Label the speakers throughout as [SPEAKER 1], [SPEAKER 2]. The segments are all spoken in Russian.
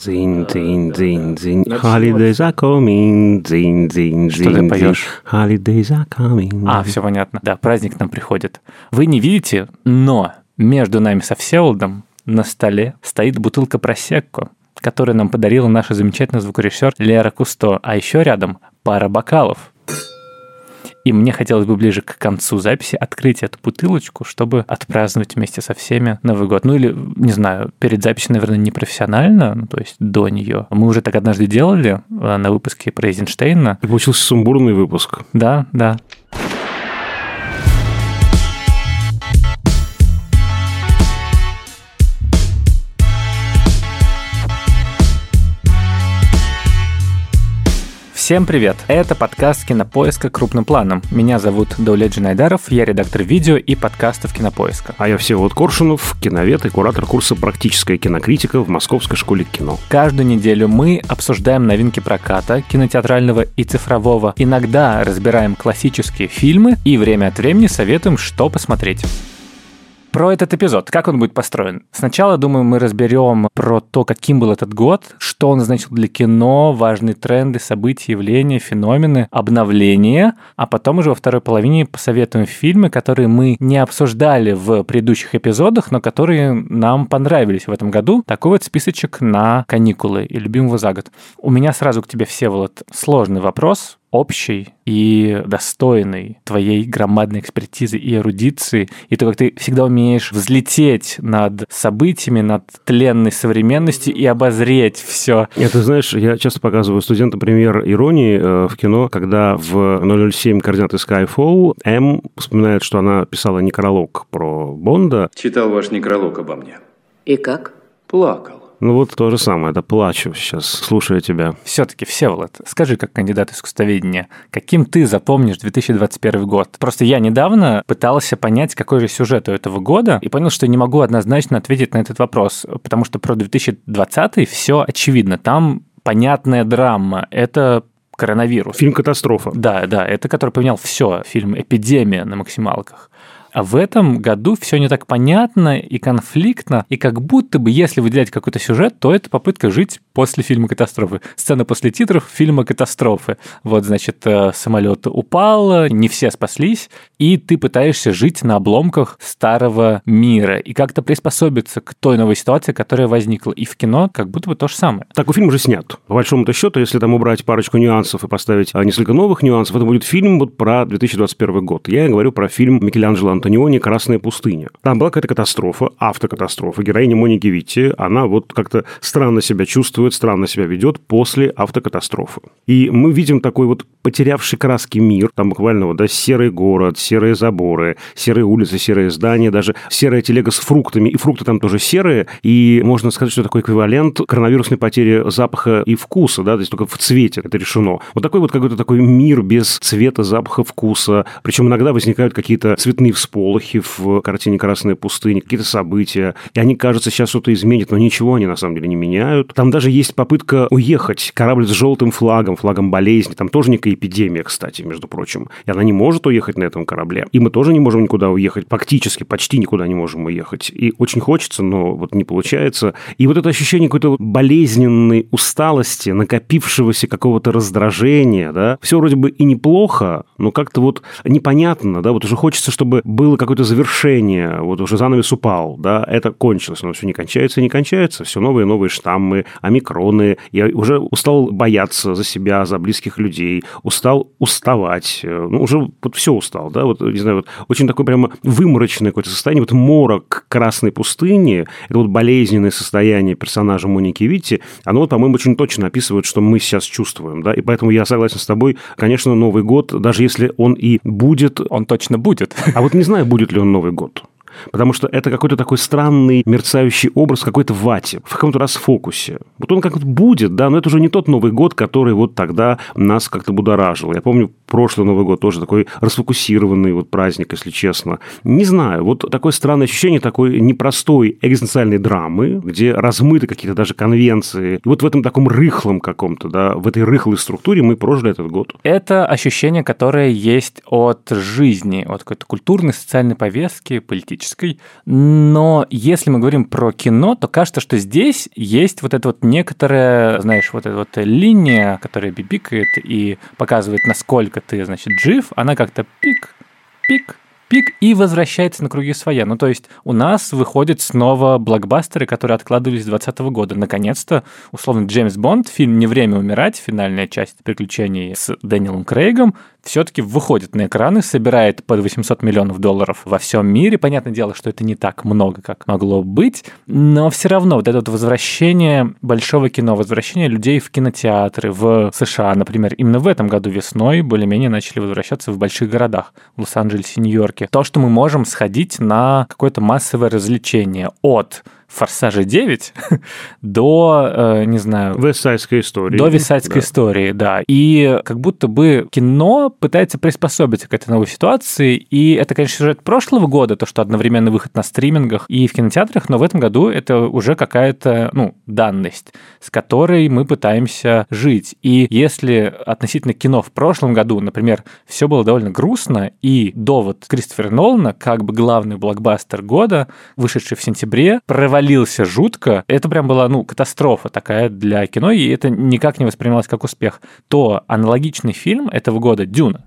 [SPEAKER 1] Дзинь, дзинь, дзинь, дзинь. Holidays are coming. Дзинь, дзинь,
[SPEAKER 2] Что ты
[SPEAKER 1] дзинь, дзинь.
[SPEAKER 2] поешь?
[SPEAKER 1] Holidays are coming.
[SPEAKER 2] А, все понятно. Да, праздник нам приходит. Вы не видите, но между нами со Всеволодом на столе стоит бутылка просекко, которую нам подарила наша замечательная звукорежиссер Лера Кусто, а еще рядом пара бокалов. И мне хотелось бы ближе к концу записи открыть эту бутылочку, чтобы отпраздновать вместе со всеми Новый год. Ну или, не знаю, перед записью, наверное, не профессионально, ну, то есть до нее. Мы уже так однажды делали э, на выпуске про Эйзенштейна.
[SPEAKER 1] И получился сумбурный выпуск.
[SPEAKER 2] Да, да. Всем привет! Это подкаст «Кинопоиска. Крупным планом». Меня зовут Даулет Джинайдаров, я редактор видео и подкастов «Кинопоиска».
[SPEAKER 1] А я Всеволод Коршунов, киновед и куратор курса «Практическая кинокритика» в Московской школе кино.
[SPEAKER 2] Каждую неделю мы обсуждаем новинки проката, кинотеатрального и цифрового. Иногда разбираем классические фильмы и время от времени советуем, что посмотреть. Про этот эпизод, как он будет построен? Сначала, думаю, мы разберем про то, каким был этот год, что он значил для кино, важные тренды, события, явления, феномены, обновления, а потом уже во второй половине посоветуем фильмы, которые мы не обсуждали в предыдущих эпизодах, но которые нам понравились в этом году. Такой вот списочек на каникулы и любимого за год. У меня сразу к тебе, Всеволод, сложный вопрос, общий и достойный твоей громадной экспертизы и эрудиции, и то, как ты всегда умеешь взлететь над событиями, над тленной современностью и обозреть все.
[SPEAKER 1] Это, знаешь, я часто показываю студентам пример иронии э, в кино, когда в 007 координаты Skyfall М вспоминает, что она писала некролог про Бонда.
[SPEAKER 3] Читал ваш некролог обо мне.
[SPEAKER 4] И как?
[SPEAKER 3] Плакал.
[SPEAKER 1] Ну вот то же самое, это плачу сейчас, слушая тебя.
[SPEAKER 2] Все-таки, Всеволод, скажи, как кандидат искусствоведения, каким ты запомнишь 2021 год? Просто я недавно пытался понять, какой же сюжет у этого года, и понял, что не могу однозначно ответить на этот вопрос, потому что про 2020 все очевидно. Там понятная драма. Это коронавирус.
[SPEAKER 1] Фильм «Катастрофа».
[SPEAKER 2] Да, да, это который поменял все. Фильм «Эпидемия» на максималках. А в этом году все не так понятно и конфликтно, и как будто бы, если выделять какой-то сюжет, то это попытка жить после фильма «Катастрофы». Сцена после титров фильма «Катастрофы». Вот, значит, э, самолет упал, не все спаслись, и ты пытаешься жить на обломках старого мира и как-то приспособиться к той новой ситуации, которая возникла. И в кино как будто бы то же самое.
[SPEAKER 1] Такой фильм уже снят. По большому-то счету, если там убрать парочку нюансов и поставить а, несколько новых нюансов, это будет фильм вот про 2021 год. Я говорю про фильм Микеланджело Антониони «Красная пустыня». Там была какая-то катастрофа, автокатастрофа. Героиня Моники Витти, она вот как-то странно себя чувствует, странно себя ведет после автокатастрофы. И мы видим такой вот потерявший краски мир, там буквально вот, да, серый город, серые заборы, серые улицы, серые здания, даже серая телега с фруктами, и фрукты там тоже серые, и можно сказать, что такой эквивалент коронавирусной потери запаха и вкуса, да, то есть только в цвете это решено. Вот такой вот какой-то такой мир без цвета, запаха, вкуса, причем иногда возникают какие-то цветные всполохи в картине «Красная пустыня», какие-то события, и они, кажется, сейчас что-то изменят, но ничего они на самом деле не меняют. Там даже есть попытка уехать, корабль с желтым флагом, флагом болезни, там тоже некая эпидемия, кстати, между прочим, и она не может уехать на этом корабле. И мы тоже не можем никуда уехать, практически, почти никуда не можем уехать. И очень хочется, но вот не получается. И вот это ощущение какой-то болезненной усталости, накопившегося какого-то раздражения, да, все вроде бы и неплохо, но как-то вот непонятно, да, вот уже хочется, чтобы было какое-то завершение, вот уже занавес упал, да, это кончилось, но все не кончается и не кончается, все новые и новые штаммы, омикроны, я уже устал бояться за себя, за близких людей, устал уставать, ну, уже вот все устал, да, вот, не знаю, вот очень такое прямо выморочное какое-то состояние, вот морок красной пустыни, это вот болезненное состояние персонажа Моники Витти, оно, вот, по-моему, очень точно описывает, что мы сейчас чувствуем, да, и поэтому я согласен с тобой, конечно, Новый год, даже если он и будет...
[SPEAKER 2] Он точно будет.
[SPEAKER 1] А вот не знаю, будет ли он Новый год. Потому что это какой-то такой странный мерцающий образ какой-то вате, в каком-то расфокусе. Вот он как-то будет, да, но это уже не тот Новый год, который вот тогда нас как-то будоражил. Я помню, прошлый Новый год тоже такой расфокусированный вот праздник, если честно. Не знаю, вот такое странное ощущение такой непростой экзистенциальной драмы, где размыты какие-то даже конвенции. И вот в этом таком рыхлом каком-то, да, в этой рыхлой структуре мы прожили этот год.
[SPEAKER 2] Это ощущение, которое есть от жизни, от какой-то культурной, социальной повестки, политической. Но если мы говорим про кино, то кажется, что здесь есть вот эта вот некоторая, знаешь, вот эта вот линия, которая бибикает и показывает, насколько ты, значит, жив, она как-то пик, пик, пик и возвращается на круги своя. Ну, то есть у нас выходят снова блокбастеры, которые откладывались с 2020 года. Наконец-то, условно, Джеймс Бонд, фильм «Не время умирать», финальная часть приключений с Дэниелом Крейгом, все-таки выходит на экраны, собирает под 800 миллионов долларов во всем мире. Понятное дело, что это не так много, как могло быть, но все равно вот это вот возвращение большого кино, возвращение людей в кинотеатры в США, например, именно в этом году весной более-менее начали возвращаться в больших городах, в Лос-Анджелесе, Нью-Йорке. То, что мы можем сходить на какое-то массовое развлечение от Форсажа 9 до, э, не знаю...
[SPEAKER 1] Вестсайдской истории.
[SPEAKER 2] До Вестсайдской да. истории, да. И как будто бы кино пытается приспособиться к этой новой ситуации, и это, конечно, сюжет прошлого года, то, что одновременный выход на стримингах и в кинотеатрах, но в этом году это уже какая-то, ну, данность, с которой мы пытаемся жить. И если относительно кино в прошлом году, например, все было довольно грустно, и довод Кристофера Нолана, как бы главный блокбастер года, вышедший в сентябре, провалился провалился жутко, это прям была, ну, катастрофа такая для кино, и это никак не воспринималось как успех, то аналогичный фильм этого года «Дюна»,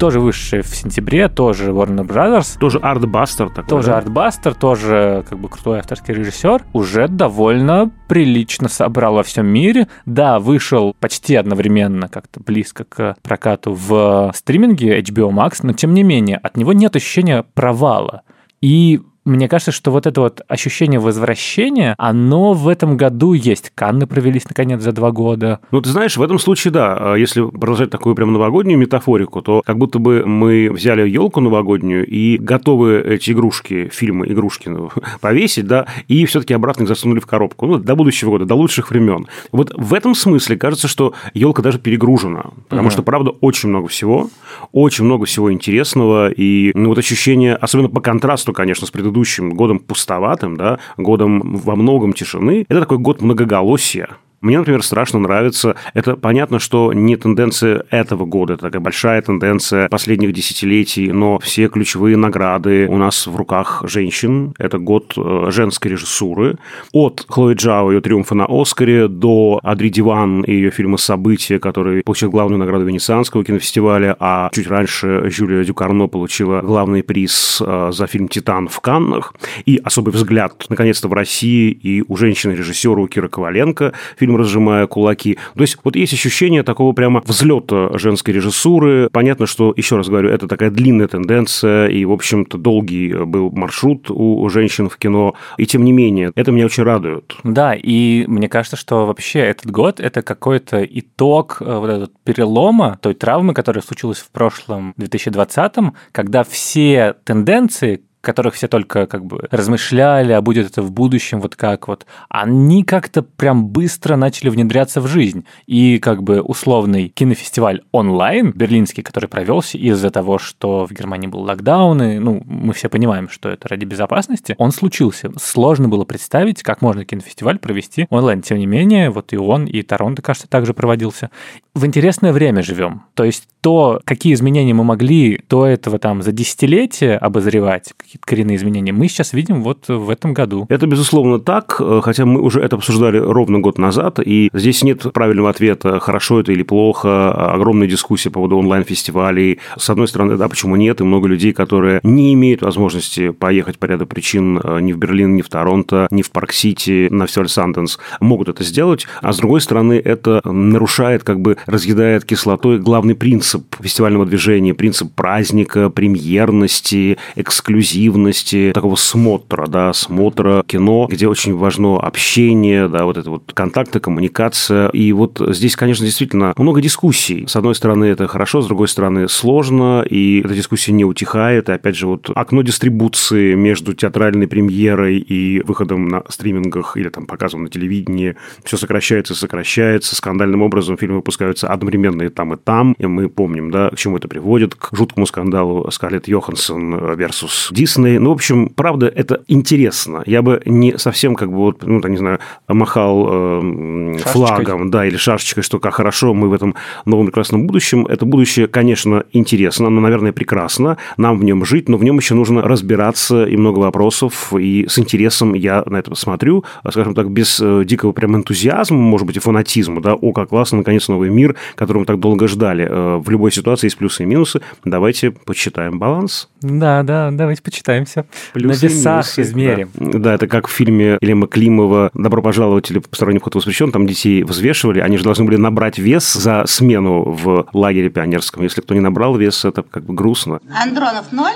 [SPEAKER 2] тоже вышедший в сентябре, тоже Warner Brothers.
[SPEAKER 1] Тоже артбастер такой.
[SPEAKER 2] Тоже да? артбастер, тоже как бы крутой авторский режиссер. Уже довольно прилично собрал во всем мире. Да, вышел почти одновременно, как-то близко к прокату в стриминге HBO Max, но тем не менее от него нет ощущения провала. И мне кажется, что вот это вот ощущение возвращения, оно в этом году есть. Канны провелись, наконец, за два года.
[SPEAKER 1] Ну, ты знаешь, в этом случае, да, а если продолжать такую прям новогоднюю метафорику, то как будто бы мы взяли елку новогоднюю и готовы эти игрушки, фильмы игрушки ну, повесить, да, и все-таки обратно их засунули в коробку. Ну, до будущего года, до лучших времен. Вот в этом смысле кажется, что елка даже перегружена, потому угу. что, правда, очень много всего, очень много всего интересного, и ну, вот ощущение, особенно по контрасту, конечно, с предыдущим предыдущим годом пустоватым, да, годом во многом тишины, это такой год многоголосия. Мне, например, страшно нравится. Это понятно, что не тенденция этого года, это такая большая тенденция последних десятилетий, но все ключевые награды у нас в руках женщин. Это год э, женской режиссуры. От Хлои Джао, ее триумфа на Оскаре, до Адри Диван и ее фильма «События», который получил главную награду Венецианского кинофестиваля, а чуть раньше Жюлия Дюкарно получила главный приз э, за фильм «Титан» в Каннах. И особый взгляд, наконец-то, в России и у женщины-режиссера, у Кира Коваленко, фильм фильм «Разжимая кулаки». То есть вот есть ощущение такого прямо взлета женской режиссуры. Понятно, что, еще раз говорю, это такая длинная тенденция, и, в общем-то, долгий был маршрут у женщин в кино. И тем не менее, это меня очень радует.
[SPEAKER 2] Да, и мне кажется, что вообще этот год – это какой-то итог э, вот этот перелома той травмы, которая случилась в прошлом 2020, когда все тенденции, которых все только как бы размышляли, а будет это в будущем, вот как вот, они как-то прям быстро начали внедряться в жизнь. И как бы условный кинофестиваль онлайн, берлинский, который провелся из-за того, что в Германии был локдаун, и, ну, мы все понимаем, что это ради безопасности, он случился. Сложно было представить, как можно кинофестиваль провести онлайн. Тем не менее, вот и он, и Торонто, кажется, также проводился. В интересное время живем. То есть то, какие изменения мы могли до этого там за десятилетия обозревать, какие-то коренные изменения, мы сейчас видим вот в этом году.
[SPEAKER 1] Это, безусловно, так, хотя мы уже это обсуждали ровно год назад, и здесь нет правильного ответа, хорошо это или плохо, огромная дискуссия по поводу онлайн-фестивалей. С одной стороны, да, почему нет, и много людей, которые не имеют возможности поехать по ряду причин э, ни в Берлин, ни в Торонто, ни в Парк-Сити, на фестиваль Санденс, могут это сделать, а с другой стороны, это нарушает как бы разъедает кислотой главный принцип фестивального движения, принцип праздника, премьерности, эксклюзивности, такого смотра, да, смотра кино, где очень важно общение, да, вот это вот контакты, коммуникация. И вот здесь, конечно, действительно много дискуссий. С одной стороны, это хорошо, с другой стороны, сложно, и эта дискуссия не утихает. И опять же, вот окно дистрибуции между театральной премьерой и выходом на стримингах или там показом на телевидении все сокращается сокращается. Скандальным образом фильмы выпускаются одновременно и там, и там. И мы помним, да, к чему это приводит, к жуткому скандалу Скарлетт Йоханссон versus Дисней. Ну, в общем, правда, это интересно. Я бы не совсем как бы вот, ну, не знаю, махал э, флагом, да, или шашечкой, что как хорошо мы в этом новом прекрасном будущем. Это будущее, конечно, интересно, но, наверное, прекрасно. Нам в нем жить, но в нем еще нужно разбираться и много вопросов. И с интересом я на это смотрю, скажем так, без э, дикого прям энтузиазма, может быть, и фанатизма, да, о, как классно, наконец, новый мир, который мы так долго ждали. Э, в любой ситуации есть плюсы и минусы. Давайте почитаем баланс.
[SPEAKER 2] Да, да, давайте почитаем все.
[SPEAKER 1] Плюсы
[SPEAKER 2] На весах
[SPEAKER 1] минусы,
[SPEAKER 2] измерим.
[SPEAKER 1] Да. да, это как в фильме Елема Климова «Добро пожаловать» или «Посторонний вход воспрещен», там детей взвешивали, они же должны были набрать вес за смену в лагере пионерском. Если кто не набрал вес, это как бы грустно.
[SPEAKER 4] Андронов 0,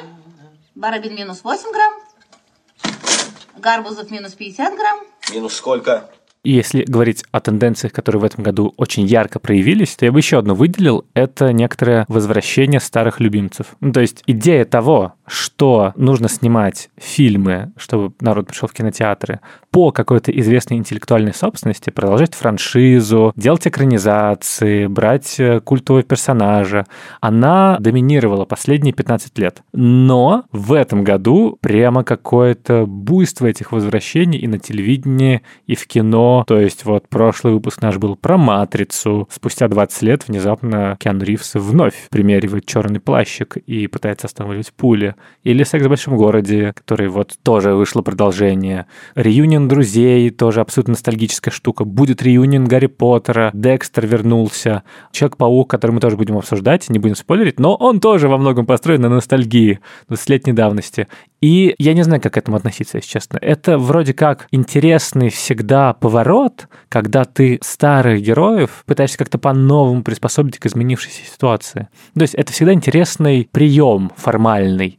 [SPEAKER 4] Барабин минус 8 грамм, Гарбузов минус 50 грамм,
[SPEAKER 5] Минус сколько?
[SPEAKER 2] Если говорить о тенденциях, которые в этом году очень ярко проявились, то я бы еще одну выделил. Это некоторое возвращение старых любимцев. Ну, то есть идея того, что нужно снимать фильмы, чтобы народ пришел в кинотеатры, по какой-то известной интеллектуальной собственности, продолжать франшизу, делать экранизации, брать э, культового персонажа, она доминировала последние 15 лет. Но в этом году прямо какое-то буйство этих возвращений и на телевидении, и в кино, то есть вот прошлый выпуск наш был про «Матрицу». Спустя 20 лет внезапно Киану Ривз вновь примеривает черный плащик и пытается останавливать пули. Или «Секс в большом городе», который вот тоже вышло продолжение. «Реюнион друзей», тоже абсолютно ностальгическая штука. Будет реюнион Гарри Поттера, Декстер вернулся. Человек-паук, который мы тоже будем обсуждать, не будем спойлерить, но он тоже во многом построен на ностальгии 20-летней давности. И я не знаю, как к этому относиться, если честно. Это вроде как интересный всегда поворот, когда ты старых героев пытаешься как-то по-новому приспособить к изменившейся ситуации. То есть это всегда интересный прием формальный.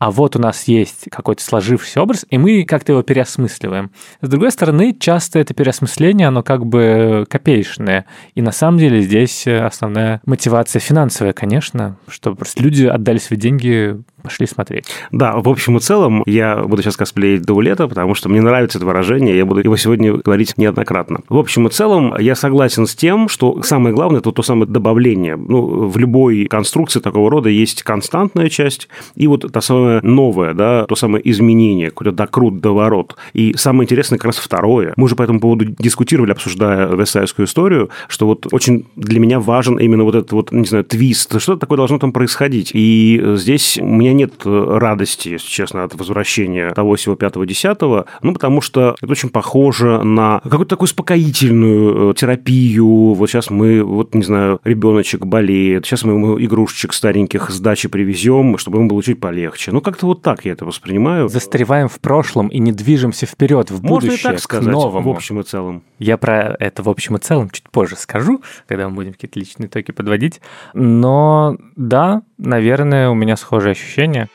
[SPEAKER 2] А вот у нас есть какой-то сложившийся образ, и мы как-то его переосмысливаем. С другой стороны, часто это переосмысление, оно как бы копеечное. И на самом деле здесь основная мотивация финансовая, конечно, чтобы просто люди отдали свои деньги пошли смотреть.
[SPEAKER 1] Да, в общем и целом, я буду сейчас косплеить Даулета, потому что мне нравится это выражение, я буду его сегодня говорить неоднократно. В общем и целом, я согласен с тем, что самое главное – это то самое добавление. Ну, в любой конструкции такого рода есть константная часть и вот та самая новая, да, то самое изменение, какой-то докрут, доворот. И самое интересное как раз второе. Мы же по этому поводу дискутировали, обсуждая Версайскую историю, что вот очень для меня важен именно вот этот вот, не знаю, твист. Что такое должно там происходить? И здесь у меня нет радости, если честно, от возвращения того всего пятого десятого, ну, потому что это очень похоже на какую-то такую успокоительную терапию. Вот сейчас мы, вот, не знаю, ребеночек болеет, сейчас мы ему игрушечек стареньких с дачи привезем, чтобы ему было чуть полегче. Ну, как-то вот так я это воспринимаю.
[SPEAKER 2] Застреваем в прошлом и не движемся вперед, в
[SPEAKER 1] Можно
[SPEAKER 2] будущее,
[SPEAKER 1] и так
[SPEAKER 2] к
[SPEAKER 1] сказать,
[SPEAKER 2] новому.
[SPEAKER 1] в общем и целом.
[SPEAKER 2] Я про это в общем и целом чуть позже скажу, когда мы будем какие-то личные итоги подводить. Но да, наверное, у меня схожие ощущения.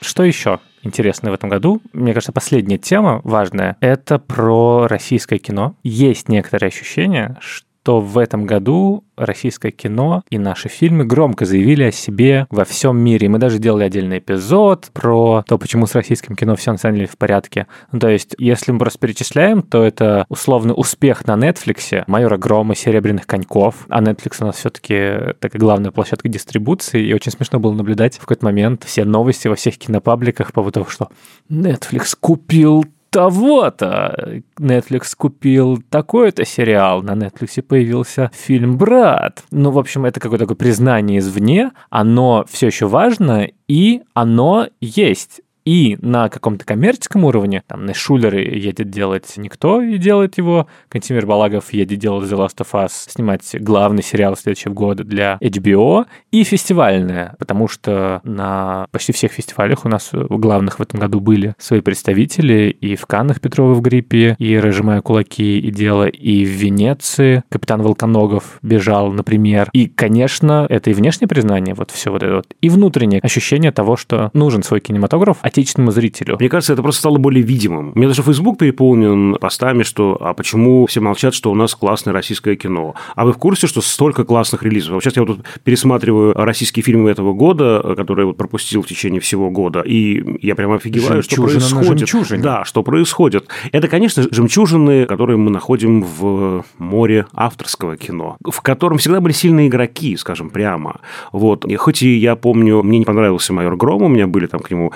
[SPEAKER 2] Что еще интересное в этом году? Мне кажется, последняя тема важная – это про российское кино. Есть некоторые ощущения, что что в этом году российское кино и наши фильмы громко заявили о себе во всем мире. Мы даже делали отдельный эпизод про то, почему с российским кино все на самом деле в порядке. Ну, то есть, если мы просто перечисляем, то это условный успех на Netflix, «Майора Грома», «Серебряных коньков», а Netflix у нас все-таки такая главная площадка дистрибуции, и очень смешно было наблюдать в какой-то момент все новости во всех кинопабликах по поводу того, что Netflix купил того-то. Netflix купил такой-то сериал, на Netflix появился фильм «Брат». Ну, в общем, это какое-то такое признание извне, оно все еще важно, и оно есть И на каком-то коммерческом уровне, там, на Шулер едет делать никто и делает его, Кантимир Балагов едет делать The Last of Us, снимать главный сериал следующего года для HBO, и фестивальное, потому что на почти всех фестивалях у нас главных в этом году были свои представители, и в Каннах Петрова в гриппе, и «Разжимая кулаки» и дело, и в Венеции капитан Волконогов бежал, например. И, конечно, это и внешнее признание, вот все вот это вот, и внутреннее ощущение того, что нужен свой кинематограф отечественному зрителю.
[SPEAKER 1] Мне кажется, это просто стало более видимым. У меня даже Facebook переполнен постами, что а почему все молчат, что у нас классное российское кино. А вы в курсе, что столько классных релизов? Вот сейчас я вот тут пересматриваю российские фильмы этого года, которые вот пропустил в течение всего года, и я прямо офигеваю, что происходит. Да, что происходит. Это, конечно, жемчужины, которые мы находим в море авторского кино, в котором всегда были сильные игроки, скажем прямо. Вот. И хоть и я помню, мне не понравился «Майор Гром», у меня были там к нему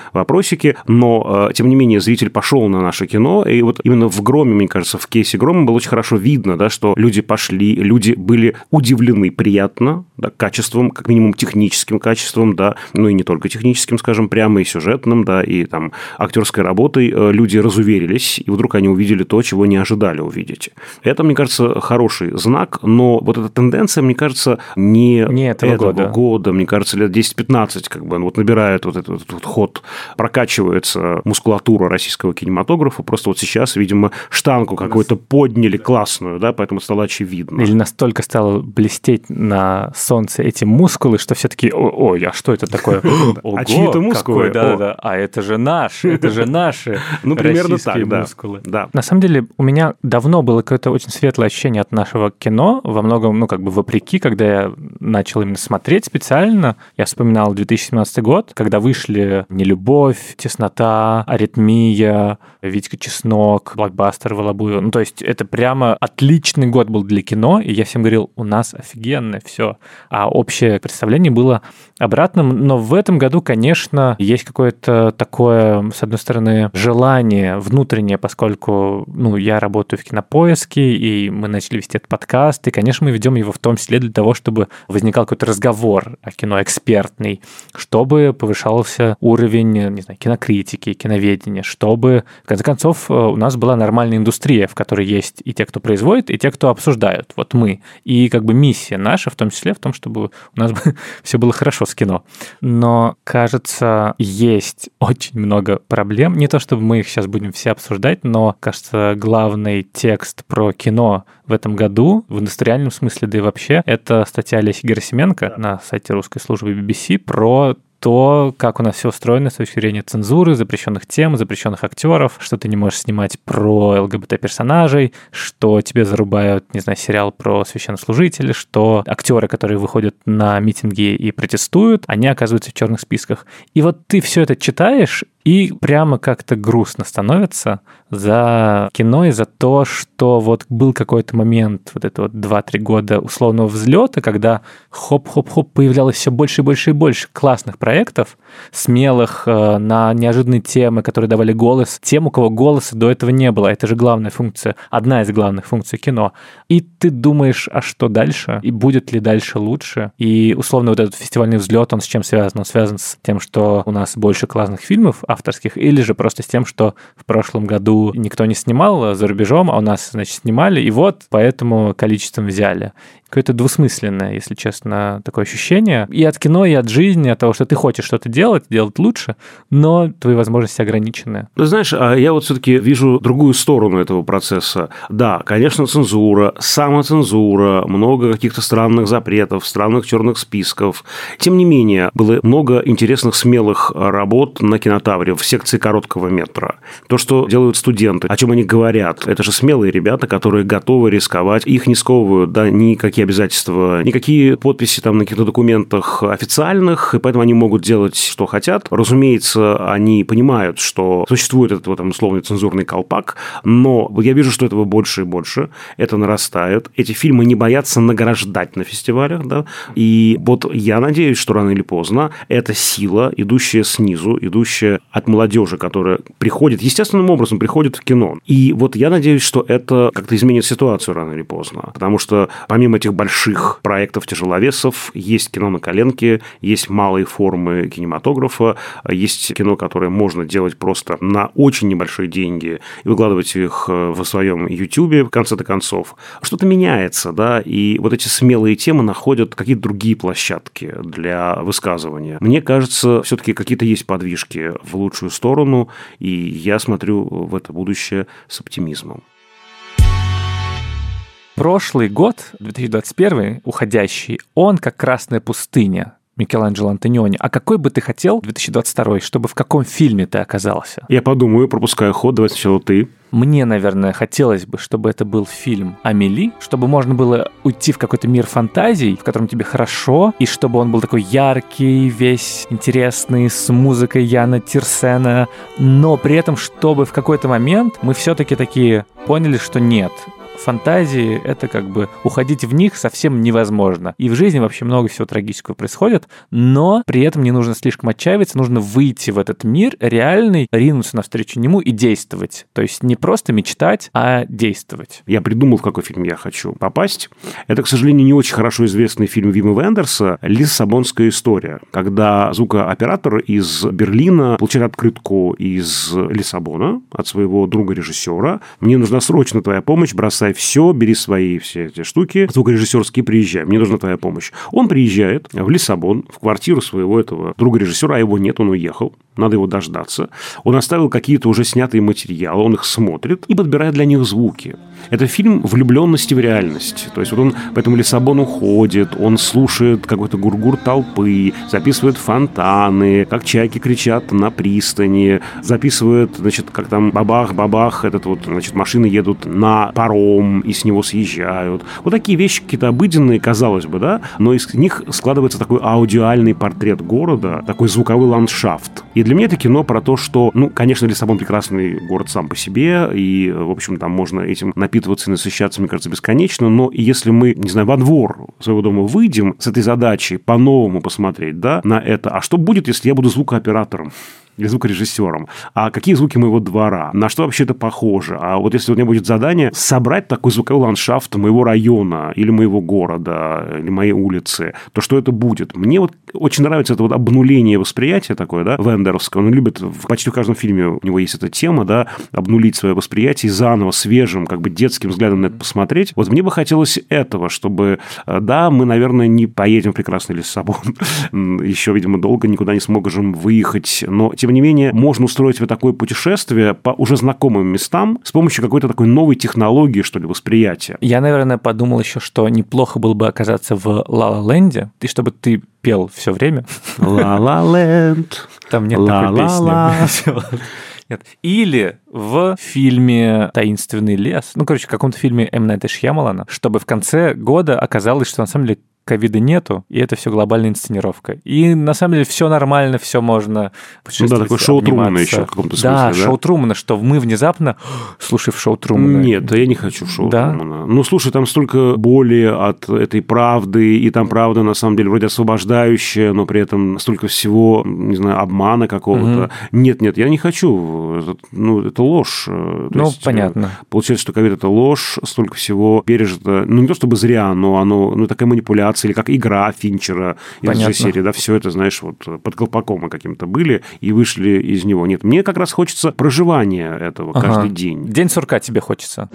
[SPEAKER 1] вопросики, но, э, тем не менее, зритель пошел на наше кино, и вот именно в «Громе», мне кажется, в кейсе «Грома» было очень хорошо видно, да, что люди пошли, люди были удивлены приятно да, качеством, как минимум техническим качеством, да, ну и не только техническим, скажем, прямо и сюжетным, да, и там актерской работой э, люди разуверились, и вдруг они увидели то, чего не ожидали увидеть. Это, мне кажется, хороший знак, но вот эта тенденция, мне кажется, не,
[SPEAKER 2] не этого, этого года.
[SPEAKER 1] года, мне кажется, лет 10-15, как бы, вот набирает вот этот, этот ход, прокачивается мускулатура российского кинематографа, просто вот сейчас, видимо, штангу какую-то подняли классную, да, поэтому стало очевидно.
[SPEAKER 2] Или настолько стало блестеть на солнце эти мускулы, что все таки ой, а что это такое?
[SPEAKER 1] А чьи это мускулы?
[SPEAKER 2] Да-да-да, а это же наши, это же наши
[SPEAKER 1] Ну, примерно так,
[SPEAKER 2] мускулы. Да. На самом деле, у меня давно было какое-то очень светлое ощущение от нашего кино, во многом, ну, как бы вопреки, когда я начал именно смотреть специально, я вспоминал 2017 год, когда вышли «Нелюбовь», «Теснота», «Аритмия», «Витька Чеснок», «Блокбастер» Волобуева. Ну, то есть это прямо отличный год был для кино, и я всем говорил, у нас офигенное все. А общее представление было обратным, но в этом году, конечно, есть какое-то такое, с одной стороны, желание внутреннее, поскольку, ну, я работаю в кинопоиске, и мы начали вести этот подкаст, и, конечно, мы ведем его в том числе для того, чтобы возникал какой-то разговор о кино экспертный, чтобы повышался уровень, не знаю, кинокритики, киноведения, чтобы, в конце концов, у нас была нормальная индустрия, в которой есть и те, кто производит, и те, кто обсуждают. Вот мы. И как бы миссия наша, в том числе в том, чтобы у нас все было хорошо с кино. Но, кажется, есть очень много проблем. Не то, чтобы мы их сейчас будем все обсуждать, но, кажется, главный текст про кино в этом году, в индустриальном смысле, да и вообще, это статья Олеси Герасименко на сайте русской службы BBC про то, как у нас все устроено с точки зрения цензуры, запрещенных тем, запрещенных актеров, что ты не можешь снимать про ЛГБТ-персонажей, что тебе зарубают, не знаю, сериал про священнослужителей, что актеры, которые выходят на митинги и протестуют, они оказываются в черных списках. И вот ты все это читаешь, и прямо как-то грустно становится за кино и за то, что вот был какой-то момент, вот это вот 2-3 года условного взлета, когда хоп-хоп-хоп появлялось все больше и больше и больше классных проектов, смелых, э, на неожиданные темы, которые давали голос тем, у кого голоса до этого не было. Это же главная функция, одна из главных функций кино. И ты думаешь, а что дальше? И будет ли дальше лучше? И условно вот этот фестивальный взлет, он с чем связан? Он связан с тем, что у нас больше классных фильмов, а авторских, или же просто с тем, что в прошлом году никто не снимал за рубежом, а у нас, значит, снимали, и вот поэтому количеством взяли какое-то двусмысленное, если честно, такое ощущение. И от кино, и от жизни, от того, что ты хочешь что-то делать, делать лучше, но твои возможности ограничены.
[SPEAKER 1] Ты знаешь, а я вот все-таки вижу другую сторону этого процесса. Да, конечно, цензура, самоцензура, много каких-то странных запретов, странных черных списков. Тем не менее, было много интересных, смелых работ на кинотавре в секции короткого метра. То, что делают студенты, о чем они говорят, это же смелые ребята, которые готовы рисковать, их не сковывают, да, никакие никакие обязательства, никакие подписи там на каких-то документах официальных, и поэтому они могут делать, что хотят. Разумеется, они понимают, что существует этот вот, там, условный цензурный колпак, но я вижу, что этого больше и больше, это нарастает. Эти фильмы не боятся награждать на фестивалях, да, и вот я надеюсь, что рано или поздно эта сила, идущая снизу, идущая от молодежи, которая приходит, естественным образом приходит в кино. И вот я надеюсь, что это как-то изменит ситуацию рано или поздно, потому что помимо этих этих больших проектов тяжеловесов есть кино на коленке, есть малые формы кинематографа, есть кино, которое можно делать просто на очень небольшие деньги и выкладывать их э, в своем YouTube, в конце-то концов. Что-то меняется, да, и вот эти смелые темы находят какие-то другие площадки для высказывания. Мне кажется, все-таки какие-то есть подвижки в лучшую сторону, и я смотрю в это будущее с оптимизмом.
[SPEAKER 2] Прошлый год, 2021, уходящий, он как красная пустыня. Микеланджело Антониони. А какой бы ты хотел 2022, чтобы в каком фильме ты оказался?
[SPEAKER 1] Я подумаю, пропускаю ход, давай сначала ты.
[SPEAKER 2] Мне, наверное, хотелось бы, чтобы это был фильм «Амели», чтобы можно было уйти в какой-то мир фантазий, в котором тебе хорошо, и чтобы он был такой яркий, весь интересный, с музыкой Яна Тирсена, но при этом, чтобы в какой-то момент мы все-таки такие поняли, что нет, фантазии, это как бы уходить в них совсем невозможно. И в жизни вообще много всего трагического происходит, но при этом не нужно слишком отчаиваться, нужно выйти в этот мир реальный, ринуться навстречу нему и действовать. То есть не просто мечтать, а действовать.
[SPEAKER 1] Я придумал, в какой фильм я хочу попасть. Это, к сожалению, не очень хорошо известный фильм Вима Вендерса «Лиссабонская история», когда звукооператор из Берлина получает открытку из Лиссабона от своего друга-режиссера. «Мне нужна срочно твоя помощь, бросай все, бери свои все эти штуки, звукорежиссерские, приезжай, мне нужна твоя помощь. Он приезжает в Лиссабон, в квартиру своего этого друга режиссера, а его нет, он уехал, надо его дождаться. Он оставил какие-то уже снятые материалы, он их смотрит и подбирает для них звуки. Это фильм влюбленности в реальность. То есть вот он по этому Лиссабону ходит, он слушает какой-то гургур толпы, записывает фонтаны, как чайки кричат на пристани, записывает, значит, как там бабах-бабах, этот вот, значит, машины едут на паром и с него съезжают. Вот такие вещи какие-то обыденные, казалось бы, да, но из них складывается такой аудиальный портрет города, такой звуковой ландшафт. И для меня это кино про то, что, ну, конечно, Лиссабон прекрасный город сам по себе, и, в общем, там можно этим напитываться и насыщаться, мне кажется, бесконечно, но если мы, не знаю, во двор своего дома выйдем с этой задачей по-новому посмотреть, да, на это, а что будет, если я буду звукооператором? Звукорежиссером, а какие звуки моего двора, на что вообще это похоже. А вот если у меня будет задание собрать такой звуковой ландшафт моего района или моего города, или моей улицы, то что это будет? Мне вот очень нравится это вот обнуление восприятия такое, да, Вендеровского. Он любит, в почти в каждом фильме у него есть эта тема, да, обнулить свое восприятие и заново, свежим, как бы детским взглядом на это посмотреть. Вот мне бы хотелось этого, чтобы, э, да, мы, наверное, не поедем в прекрасный Лиссабон, еще, видимо, долго никуда не сможем выехать, но тем тем не менее, можно устроить вот такое путешествие по уже знакомым местам с помощью какой-то такой новой технологии, что ли, восприятия.
[SPEAKER 2] Я, наверное, подумал еще, что неплохо было бы оказаться в Ла-Ла-Ленде, и чтобы ты пел все время.
[SPEAKER 1] Ла-Ла-Ленд.
[SPEAKER 2] Там нет такой песни. Нет. Или в фильме «Таинственный лес», ну, короче, в каком-то фильме М. Найта Шьямалана, чтобы в конце года оказалось, что на самом деле ковида нету, и это все глобальная инсценировка. И на самом деле все нормально, все можно
[SPEAKER 1] Ну да, такое шоу Трумана еще в каком-то смысле,
[SPEAKER 2] да? Да, шоу Трумана, что мы внезапно, слушай, в шоу Трумана.
[SPEAKER 1] Нет, да я не хочу в шоу да? Трумана. Ну, слушай, там столько боли от этой правды, и там правда, на самом деле, вроде освобождающая, но при этом столько всего, не знаю, обмана какого-то. Угу. Нет, нет, я не хочу. Ну, это ложь. То
[SPEAKER 2] ну, есть, понятно.
[SPEAKER 1] Получается, что ковид – это ложь, столько всего пережито. Ну, не то чтобы зря, но оно, ну, такая манипуляция или как игра Финчера из же серии, да, все это, знаешь, вот под колпаком мы каким-то были и вышли из него. Нет, мне как раз хочется проживания этого ага. каждый день.
[SPEAKER 2] День сурка тебе хочется.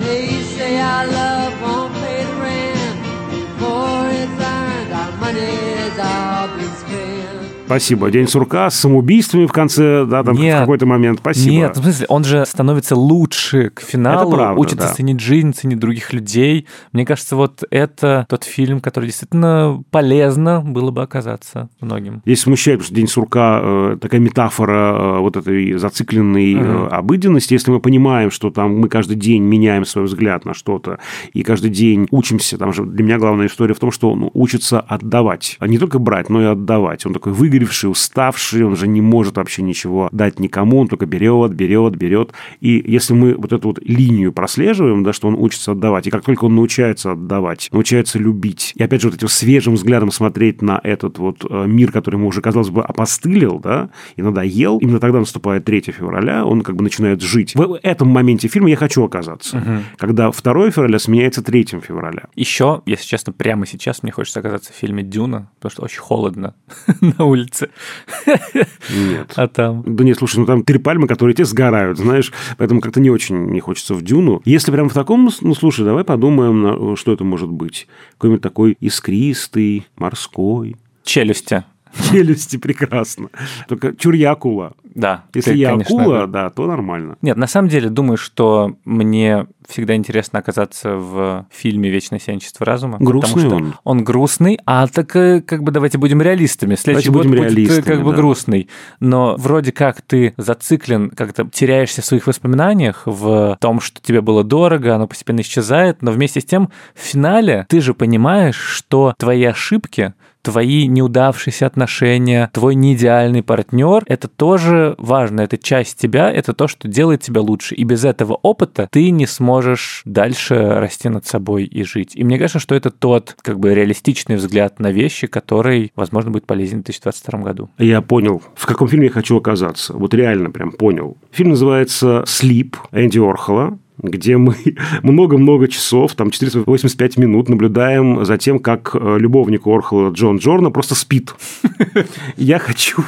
[SPEAKER 1] Спасибо. День сурка с самоубийствами в конце, да, там нет, в какой-то момент. Спасибо.
[SPEAKER 2] Нет, в смысле, он же становится лучше к финалу, это правда, учится да. ценить жизнь, ценить других людей. Мне кажется, вот это тот фильм, который действительно полезно было бы оказаться многим.
[SPEAKER 1] Здесь смущает, потому что День сурка э, такая метафора э, вот этой зацикленной э, обыденности. Если мы понимаем, что там мы каждый день меняем свой взгляд на что-то, и каждый день учимся, там же для меня главная история в том, что он учится отдавать, а не только брать, но и отдавать. Он такой выгорел выгоревший, уставший, он же не может вообще ничего дать никому, он только берет, берет, берет. И если мы вот эту вот линию прослеживаем, да, что он учится отдавать, и как только он научается отдавать, научается любить, и опять же вот этим свежим взглядом смотреть на этот вот э, мир, который ему уже, казалось бы, опостылил, да, и надоел, именно тогда наступает 3 февраля, он как бы начинает жить. В этом моменте фильма я хочу оказаться, угу. когда 2 февраля сменяется 3 февраля.
[SPEAKER 2] Еще, если честно, прямо сейчас мне хочется оказаться в фильме «Дюна», потому что очень холодно на улице.
[SPEAKER 1] Нет.
[SPEAKER 2] А там?
[SPEAKER 1] Да нет, слушай, ну там три пальмы, которые те сгорают, знаешь, поэтому как-то не очень не хочется в Дюну. Если прям в таком, ну слушай, давай подумаем, что это может быть. Какой-нибудь такой искристый, морской.
[SPEAKER 2] Челюсти.
[SPEAKER 1] Челюсти прекрасно. Только чур я акула.
[SPEAKER 2] Да.
[SPEAKER 1] Если ты, я конечно, акула, да, то нормально.
[SPEAKER 2] Нет, на самом деле думаю, что мне всегда интересно оказаться в фильме «Вечное сиянчество разума».
[SPEAKER 1] Грустный
[SPEAKER 2] потому что он. Он грустный, а так э, как бы давайте будем реалистами. Следующий
[SPEAKER 1] давайте
[SPEAKER 2] год
[SPEAKER 1] будем
[SPEAKER 2] будет как бы
[SPEAKER 1] да.
[SPEAKER 2] грустный. Но вроде как ты зациклен, как-то теряешься в своих воспоминаниях, в том, что тебе было дорого, оно постепенно исчезает, но вместе с тем в финале ты же понимаешь, что твои ошибки твои неудавшиеся отношения, твой неидеальный партнер, это тоже важно, это часть тебя, это то, что делает тебя лучше. И без этого опыта ты не сможешь дальше расти над собой и жить. И мне кажется, что это тот как бы реалистичный взгляд на вещи, который, возможно, будет полезен в 2022 году.
[SPEAKER 1] Я понял, в каком фильме я хочу оказаться. Вот реально прям понял. Фильм называется «Слип» Энди Орхола где мы много-много часов, там 485 минут наблюдаем за тем, как э, любовник Орхола Джон Джорна просто спит. Я хочу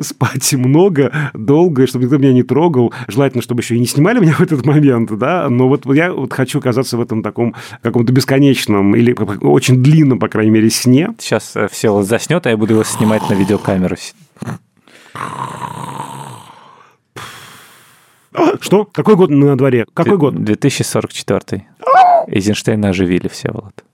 [SPEAKER 1] спать много, долго, чтобы никто меня не трогал. Желательно, чтобы еще и не снимали меня в этот момент, да, но вот я вот хочу оказаться в этом таком каком-то бесконечном или очень длинном, по крайней мере, сне.
[SPEAKER 2] Сейчас э, все заснет, а я буду его снимать на видеокамеру.
[SPEAKER 1] Что? Какой год на дворе? Какой год?
[SPEAKER 2] 2044. Эйзенштейна оживили все, Влад.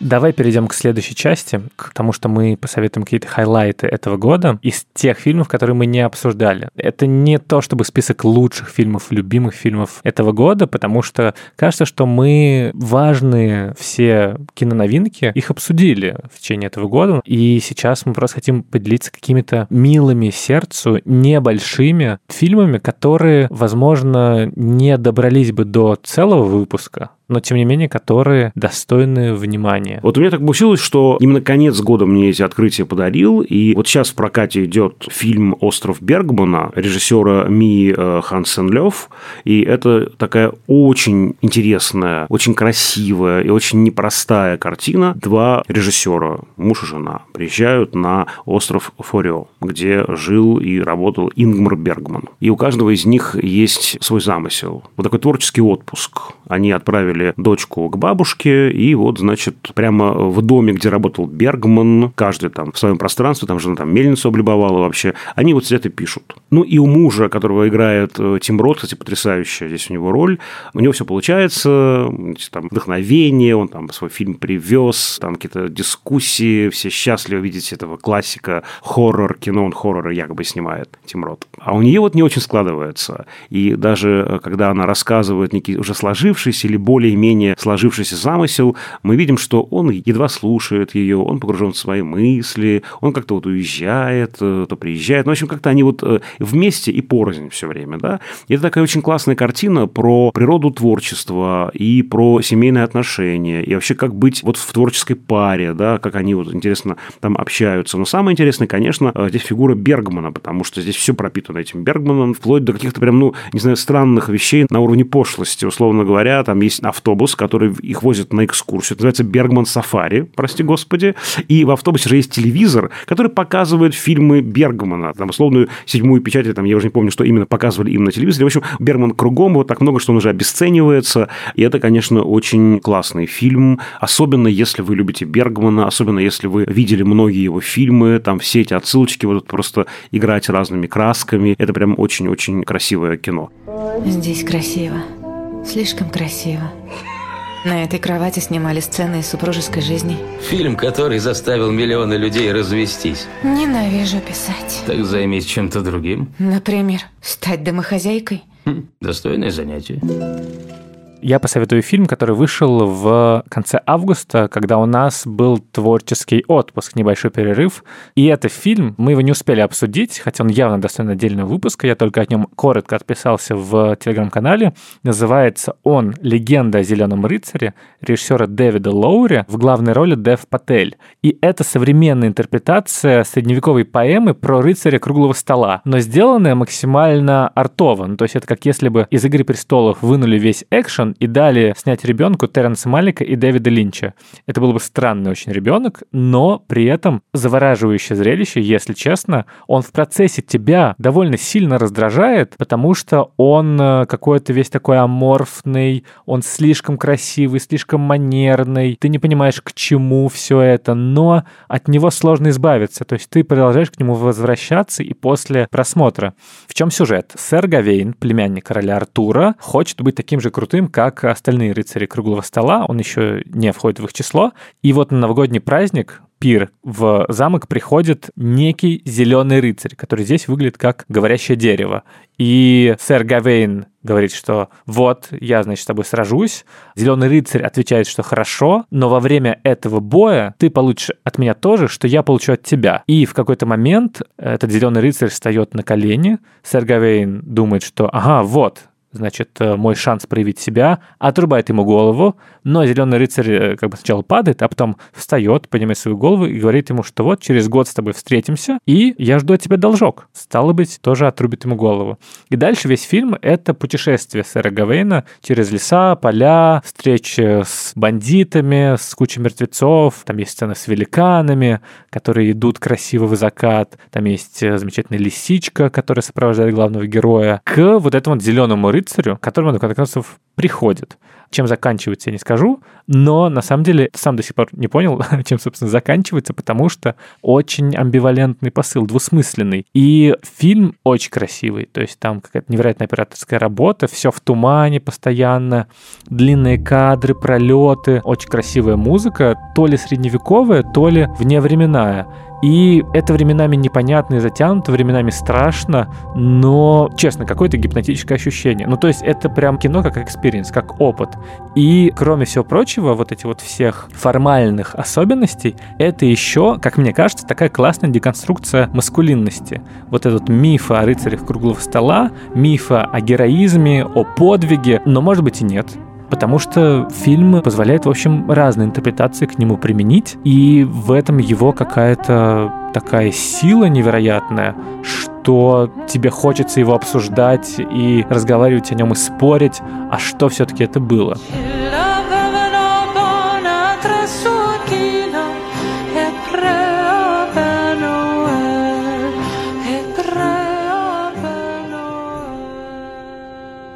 [SPEAKER 2] Давай перейдем к следующей части, к тому, что мы посоветуем какие-то хайлайты этого года из тех фильмов, которые мы не обсуждали. Это не то, чтобы список лучших фильмов, любимых фильмов этого года, потому что кажется, что мы важные все киноновинки, их обсудили в течение этого года, и сейчас мы просто хотим поделиться какими-то милыми сердцу, небольшими фильмами, которые, возможно, не добрались бы до целого выпуска, но тем не менее, которые достойны внимания.
[SPEAKER 1] Вот у меня так получилось, что именно конец года мне эти открытия подарил, и вот сейчас в прокате идет фильм «Остров Бергмана» режиссера Ми э, Хансен Лев, и это такая очень интересная, очень красивая и очень непростая картина. Два режиссера, муж и жена, приезжают на остров Форио, где жил и работал Ингмар Бергман. И у каждого из них есть свой замысел. Вот такой творческий отпуск. Они отправили отправили дочку к бабушке, и вот, значит, прямо в доме, где работал Бергман, каждый там в своем пространстве, там жена там мельницу облюбовала вообще, они вот сидят и пишут. Ну, и у мужа, которого играет э, Тим Рот, кстати, потрясающая здесь у него роль, у него все получается, там вдохновение, он там свой фильм привез, там какие-то дискуссии, все счастливы видеть этого классика, хоррор, кино, он хорроры якобы снимает, Тим Рот. А у нее вот не очень складывается. И даже э, когда она рассказывает некий уже сложившийся или более более-менее сложившийся замысел, мы видим, что он едва слушает ее, он погружен в свои мысли, он как-то вот уезжает, э, то приезжает. Ну, в общем, как-то они вот э, вместе и порознь все время, да. И это такая очень классная картина про природу творчества и про семейные отношения, и вообще как быть вот в творческой паре, да, как они вот, интересно, там общаются. Но самое интересное, конечно, э, здесь фигура Бергмана, потому что здесь все пропитано этим Бергманом, вплоть до каких-то прям, ну, не знаю, странных вещей на уровне пошлости, условно говоря, там есть автобус, который их возит на экскурсию. Это называется Бергман Сафари, прости господи. И в автобусе же есть телевизор, который показывает фильмы Бергмана. Там условную седьмую печать, там, я уже не помню, что именно показывали им на телевизоре. В общем, Бергман кругом, вот так много, что он уже обесценивается. И это, конечно, очень классный фильм. Особенно, если вы любите Бергмана, особенно, если вы видели многие его фильмы, там все эти отсылочки, вот просто играть разными красками. Это прям очень-очень красивое кино.
[SPEAKER 5] Здесь красиво. Слишком красиво. На этой кровати снимали сцены из супружеской жизни.
[SPEAKER 6] Фильм, который заставил миллионы людей развестись.
[SPEAKER 5] Ненавижу писать.
[SPEAKER 6] Так займись чем-то другим.
[SPEAKER 5] Например, стать домохозяйкой.
[SPEAKER 6] Хм, достойное занятие.
[SPEAKER 2] Я посоветую фильм, который вышел в конце августа, когда у нас был творческий отпуск, небольшой перерыв. И это фильм, мы его не успели обсудить, хотя он явно достоин отдельного выпуска, я только о нем коротко отписался в телеграм-канале. Называется он «Легенда о зеленом рыцаре» режиссера Дэвида Лоури в главной роли Дэв Патель. И это современная интерпретация средневековой поэмы про рыцаря круглого стола, но сделанная максимально артово. Ну, то есть это как если бы из «Игры престолов» вынули весь экшен и дали снять ребенку Терренса Малика и Дэвида Линча. Это был бы странный очень ребенок, но при этом завораживающее зрелище, если честно. Он в процессе тебя довольно сильно раздражает, потому что он э, какой-то весь такой аморфный, он слишком красивый, слишком манерный, ты не понимаешь, к чему все это, но от него сложно избавиться. То есть ты продолжаешь к нему возвращаться и после просмотра. В чем сюжет? Сэр Гавейн, племянник короля Артура, хочет быть таким же крутым, как остальные рыцари круглого стола. Он еще не входит в их число. И вот на новогодний праздник пир в замок приходит некий зеленый рыцарь, который здесь выглядит как говорящее дерево. И сэр Гавейн говорит, что вот, я, значит, с тобой сражусь. Зеленый рыцарь отвечает, что хорошо, но во время этого боя ты получишь от меня тоже, что я получу от тебя. И в какой-то момент этот зеленый рыцарь встает на колени. Сэр Гавейн думает, что ага, вот, значит, э, мой шанс проявить себя, отрубает ему голову, но зеленый рыцарь э, как бы сначала падает, а потом встает, поднимает свою голову и говорит ему, что вот через год с тобой встретимся, и я жду от тебя должок. Стало быть, тоже отрубит ему голову. И дальше весь фильм — это путешествие сэра Гавейна через леса, поля, встречи с бандитами, с кучей мертвецов, там есть сцены с великанами, которые идут красиво в закат, там есть э, замечательная лисичка, которая сопровождает главного героя, к вот этому зеленому рыцарю, к которому, на конце концов, приходит. Чем заканчивается, я не скажу, но на самом деле сам до сих пор не понял, чем, собственно, заканчивается, потому что очень амбивалентный посыл, двусмысленный. И фильм очень красивый, то есть там какая-то невероятная операторская работа, все в тумане постоянно, длинные кадры, пролеты, очень красивая музыка, то ли средневековая, то ли вневременная. И это временами непонятно и затянуто, временами страшно, но, честно, какое-то гипнотическое ощущение. Ну, то есть это прям кино как experience, как опыт. И, кроме всего прочего, вот эти вот всех формальных особенностей, это еще, как мне кажется, такая классная деконструкция маскулинности. Вот этот миф о рыцарях круглого стола, мифа о героизме, о подвиге, но, может быть, и нет потому что фильм позволяет, в общем, разные интерпретации к нему применить, и в этом его какая-то такая сила невероятная, что тебе хочется его обсуждать и разговаривать о нем и спорить, а что все-таки это было.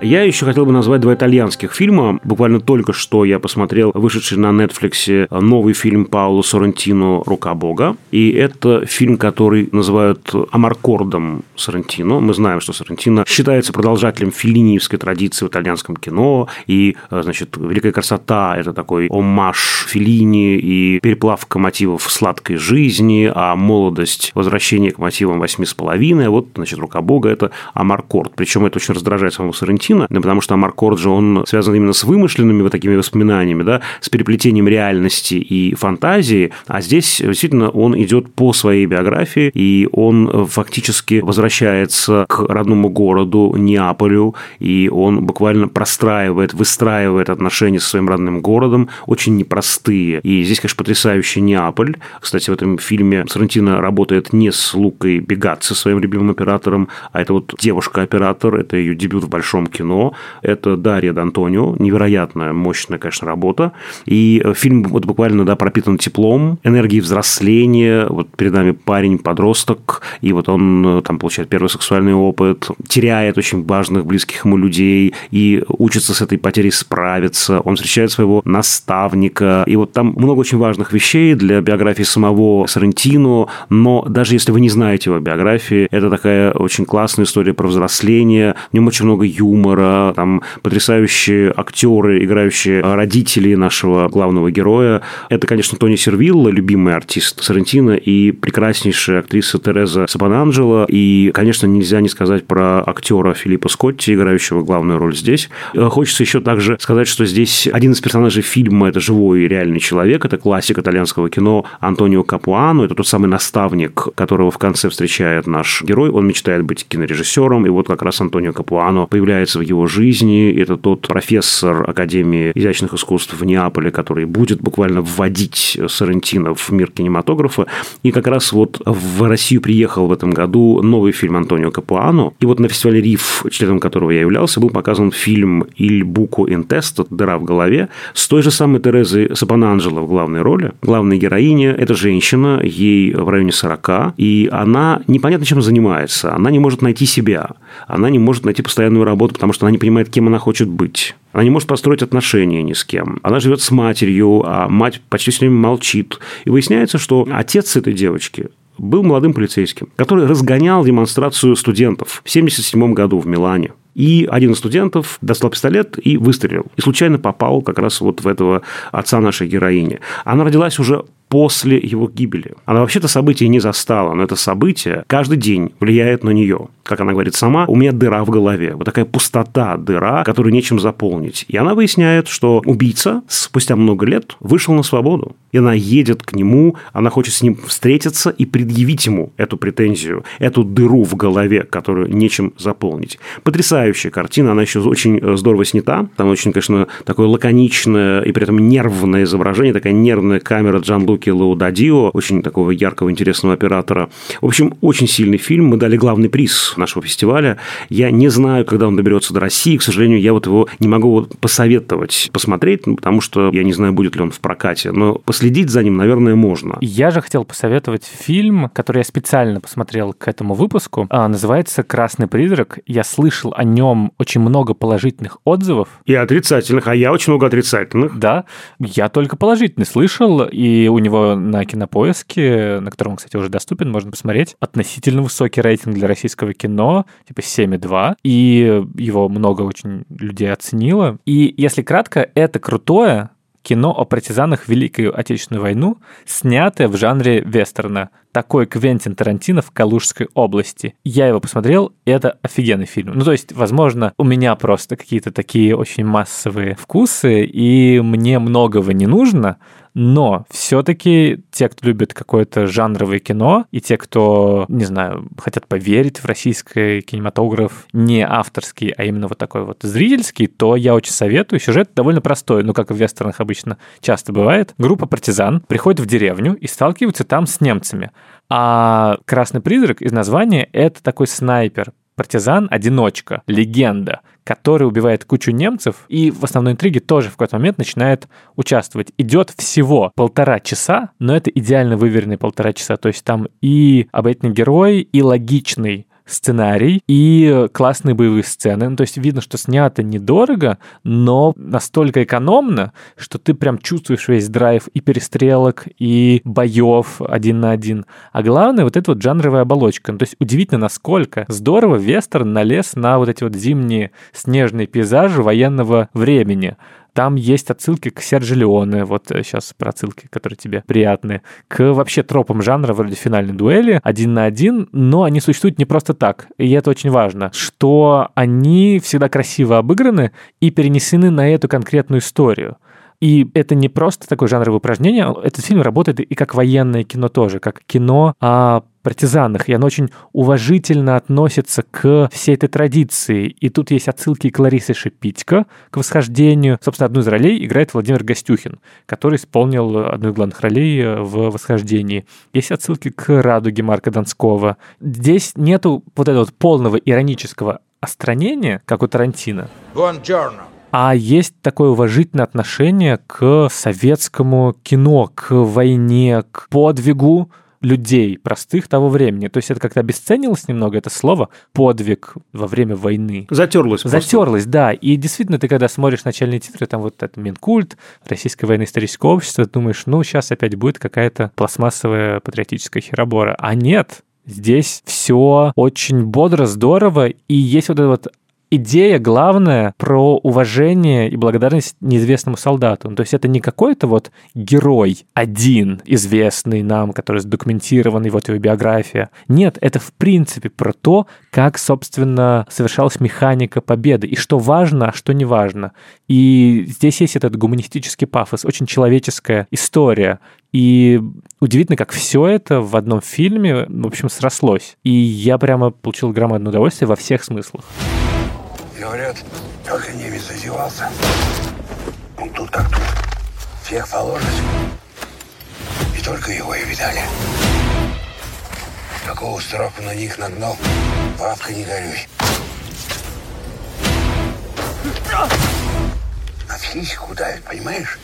[SPEAKER 1] Я еще хотел бы назвать два итальянских фильма. Буквально только что я посмотрел вышедший на Netflix новый фильм Пауло Соррентино «Рука Бога». И это фильм, который называют Амаркордом Соррентино. Мы знаем, что Соррентино считается продолжателем филиниевской традиции в итальянском кино. И, значит, «Великая красота» – это такой оммаж Филини и переплавка мотивов сладкой жизни, а молодость – возвращение к мотивам восьми с половиной. Вот, значит, «Рука Бога» – это Амаркорд. Причем это очень раздражает самого Соррентино, Тарантино, да, потому что Амар Корджи, он связан именно с вымышленными вот такими воспоминаниями, да, с переплетением реальности и фантазии, а здесь действительно он идет по своей биографии, и он фактически возвращается к родному городу Неаполю, и он буквально простраивает, выстраивает отношения со своим родным городом, очень непростые. И здесь, конечно, потрясающий Неаполь. Кстати, в этом фильме Сарантино работает не с Лукой Бегат, своим любимым оператором, а это вот девушка-оператор, это ее дебют в большом кино кино. Это Дарья Д'Антонио. Невероятная, мощная, конечно, работа. И фильм вот буквально да, пропитан теплом, энергией взросления. Вот перед нами парень-подросток, и вот он э, там получает первый сексуальный опыт, теряет очень важных, близких ему людей и учится с этой потерей справиться. Он встречает своего наставника. И вот там много очень важных вещей для биографии самого Сарантино, но даже если вы не знаете его биографии, это такая очень классная история про взросление, в нем очень много юмора, юмора, там потрясающие актеры, играющие родителей нашего главного героя. Это, конечно, Тони Сервилла, любимый артист Сарантино, и прекраснейшая актриса Тереза Сабананджело. И, конечно, нельзя не сказать про актера Филиппа Скотти, играющего главную роль здесь. Э, хочется еще также сказать, что здесь один из персонажей фильма – это живой и реальный человек, это классик итальянского кино Антонио Капуано, это тот самый наставник, которого в конце встречает наш герой. Он мечтает быть кинорежиссером, и вот как раз Антонио Капуано появляется в его жизни. Это тот профессор Академии изящных искусств в Неаполе, который будет буквально вводить Сарантино в мир кинематографа. И как раз вот в Россию приехал в этом году новый фильм Антонио Капуано. И вот на фестивале РИФ, членом которого я являлся, был показан фильм «Иль Буко Интест», «Дыра в голове», с той же самой Терезой Сапананджело в главной роли. Главная героиня – это женщина, ей в районе 40, и она непонятно чем занимается. Она не может найти себя, она не может найти постоянную работу, потому что она не понимает, кем она хочет быть. Она не может построить отношения ни с кем. Она живет с матерью, а мать почти все время молчит. И выясняется, что отец этой девочки был молодым полицейским, который разгонял демонстрацию студентов в 1977 году в Милане. И один из студентов достал пистолет и выстрелил. И случайно попал как раз вот в этого отца нашей героини. Она родилась уже после его гибели. Она вообще-то события не застала, но это событие каждый день влияет на нее. Как она говорит сама, у меня дыра в голове. Вот такая пустота, дыра, которую нечем заполнить. И она выясняет, что убийца спустя много лет вышел на свободу. И она едет к нему, она хочет с ним встретиться и предъявить ему эту претензию, эту дыру в голове, которую нечем заполнить. Потрясающая картина, она еще очень э, здорово снята. Там очень, конечно, такое лаконичное и при этом нервное изображение, такая нервная камера Джан Луки Лаудадио, очень такого яркого, интересного оператора. В общем, очень сильный фильм. Мы дали главный приз нашего фестиваля. Я не знаю, когда он доберется до России. К сожалению, я вот его не могу посоветовать посмотреть, ну, потому что я не знаю, будет ли он в прокате. Но последить за ним, наверное, можно.
[SPEAKER 2] Я же хотел посоветовать фильм, который я специально посмотрел к этому выпуску. А, называется «Красный призрак». Я слышал о нем очень много положительных отзывов.
[SPEAKER 1] И отрицательных, а я очень много отрицательных.
[SPEAKER 2] Да, я только положительный слышал, и у него на кинопоиске, на котором, кстати, уже доступен, можно посмотреть, относительно высокий рейтинг для российского кино, типа 7,2, и его много очень людей оценило. И если кратко, это крутое, кино о партизанах Великую Отечественную войну, снятое в жанре вестерна. Такой Квентин Тарантино в Калужской области. Я его посмотрел, и это офигенный фильм. Ну, то есть, возможно, у меня просто какие-то такие очень массовые вкусы, и мне многого не нужно, но все-таки те, кто любит какое-то жанровое кино, и те, кто, не знаю, хотят поверить в российский кинематограф не авторский, а именно вот такой вот зрительский, то я очень советую. Сюжет довольно простой, ну, как в вестернах обычно часто бывает. Группа партизан приходит в деревню и сталкивается там с немцами. А «Красный призрак» из названия — это такой снайпер, партизан-одиночка, легенда, который убивает кучу немцев и в основной интриге тоже в какой-то момент начинает участвовать. Идет всего полтора часа, но это идеально выверенные полтора часа. То есть там и обаятельный герой, и логичный сценарий и классные боевые сцены. Ну, то есть видно, что снято недорого, но настолько экономно, что ты прям чувствуешь весь драйв и перестрелок, и боев один на один. А главное, вот эта вот жанровая оболочка. Ну, то есть удивительно, насколько здорово вестерн налез на вот эти вот зимние снежные пейзажи военного времени. Там есть отсылки к Серджи Леоне, вот сейчас э, про отсылки, которые тебе приятны, к вообще тропам жанра вроде финальной дуэли, один на один, но они существуют не просто так. И это очень важно, что они всегда красиво обыграны и перенесены на эту конкретную историю. И это не просто такое жанровое упражнение, этот фильм работает и как военное кино тоже, как кино о партизанах, и оно очень уважительно относится к всей этой традиции. И тут есть отсылки к Ларисе Шипитько, к «Восхождению». Собственно, одну из ролей играет Владимир Гостюхин, который исполнил одну из главных ролей в «Восхождении». Есть отсылки к «Радуге» Марка Донского. Здесь нету вот этого вот полного иронического остранения, как у Тарантино. Buongiorno а есть такое уважительное отношение к советскому кино, к войне, к подвигу людей, простых того времени. То есть это как-то обесценилось немного, это слово «подвиг» во время войны.
[SPEAKER 1] Затерлось.
[SPEAKER 2] Затерлось, да. И действительно, ты когда смотришь начальные титры, там вот это Минкульт, Российское военно-историческое общество, думаешь, ну, сейчас опять будет какая-то пластмассовая патриотическая херобора. А нет, Здесь все очень бодро, здорово, и есть вот это вот идея главная про уважение и благодарность неизвестному солдату. Ну, то есть это не какой-то вот герой один, известный нам, который задокументированный, вот его биография. Нет, это в принципе про то, как, собственно, совершалась механика победы, и что важно, а что не важно. И здесь есть этот гуманистический пафос, очень человеческая история. И удивительно, как все это в одном фильме, в общем, срослось. И я прямо получил громадное удовольствие во всех смыслах.
[SPEAKER 7] Говорят, только немец зазевался. Он тут как тут. Всех положить. И только его и видали. Такого страху на них нагнал. Бабка, не горюй. На физику давит, понимаешь?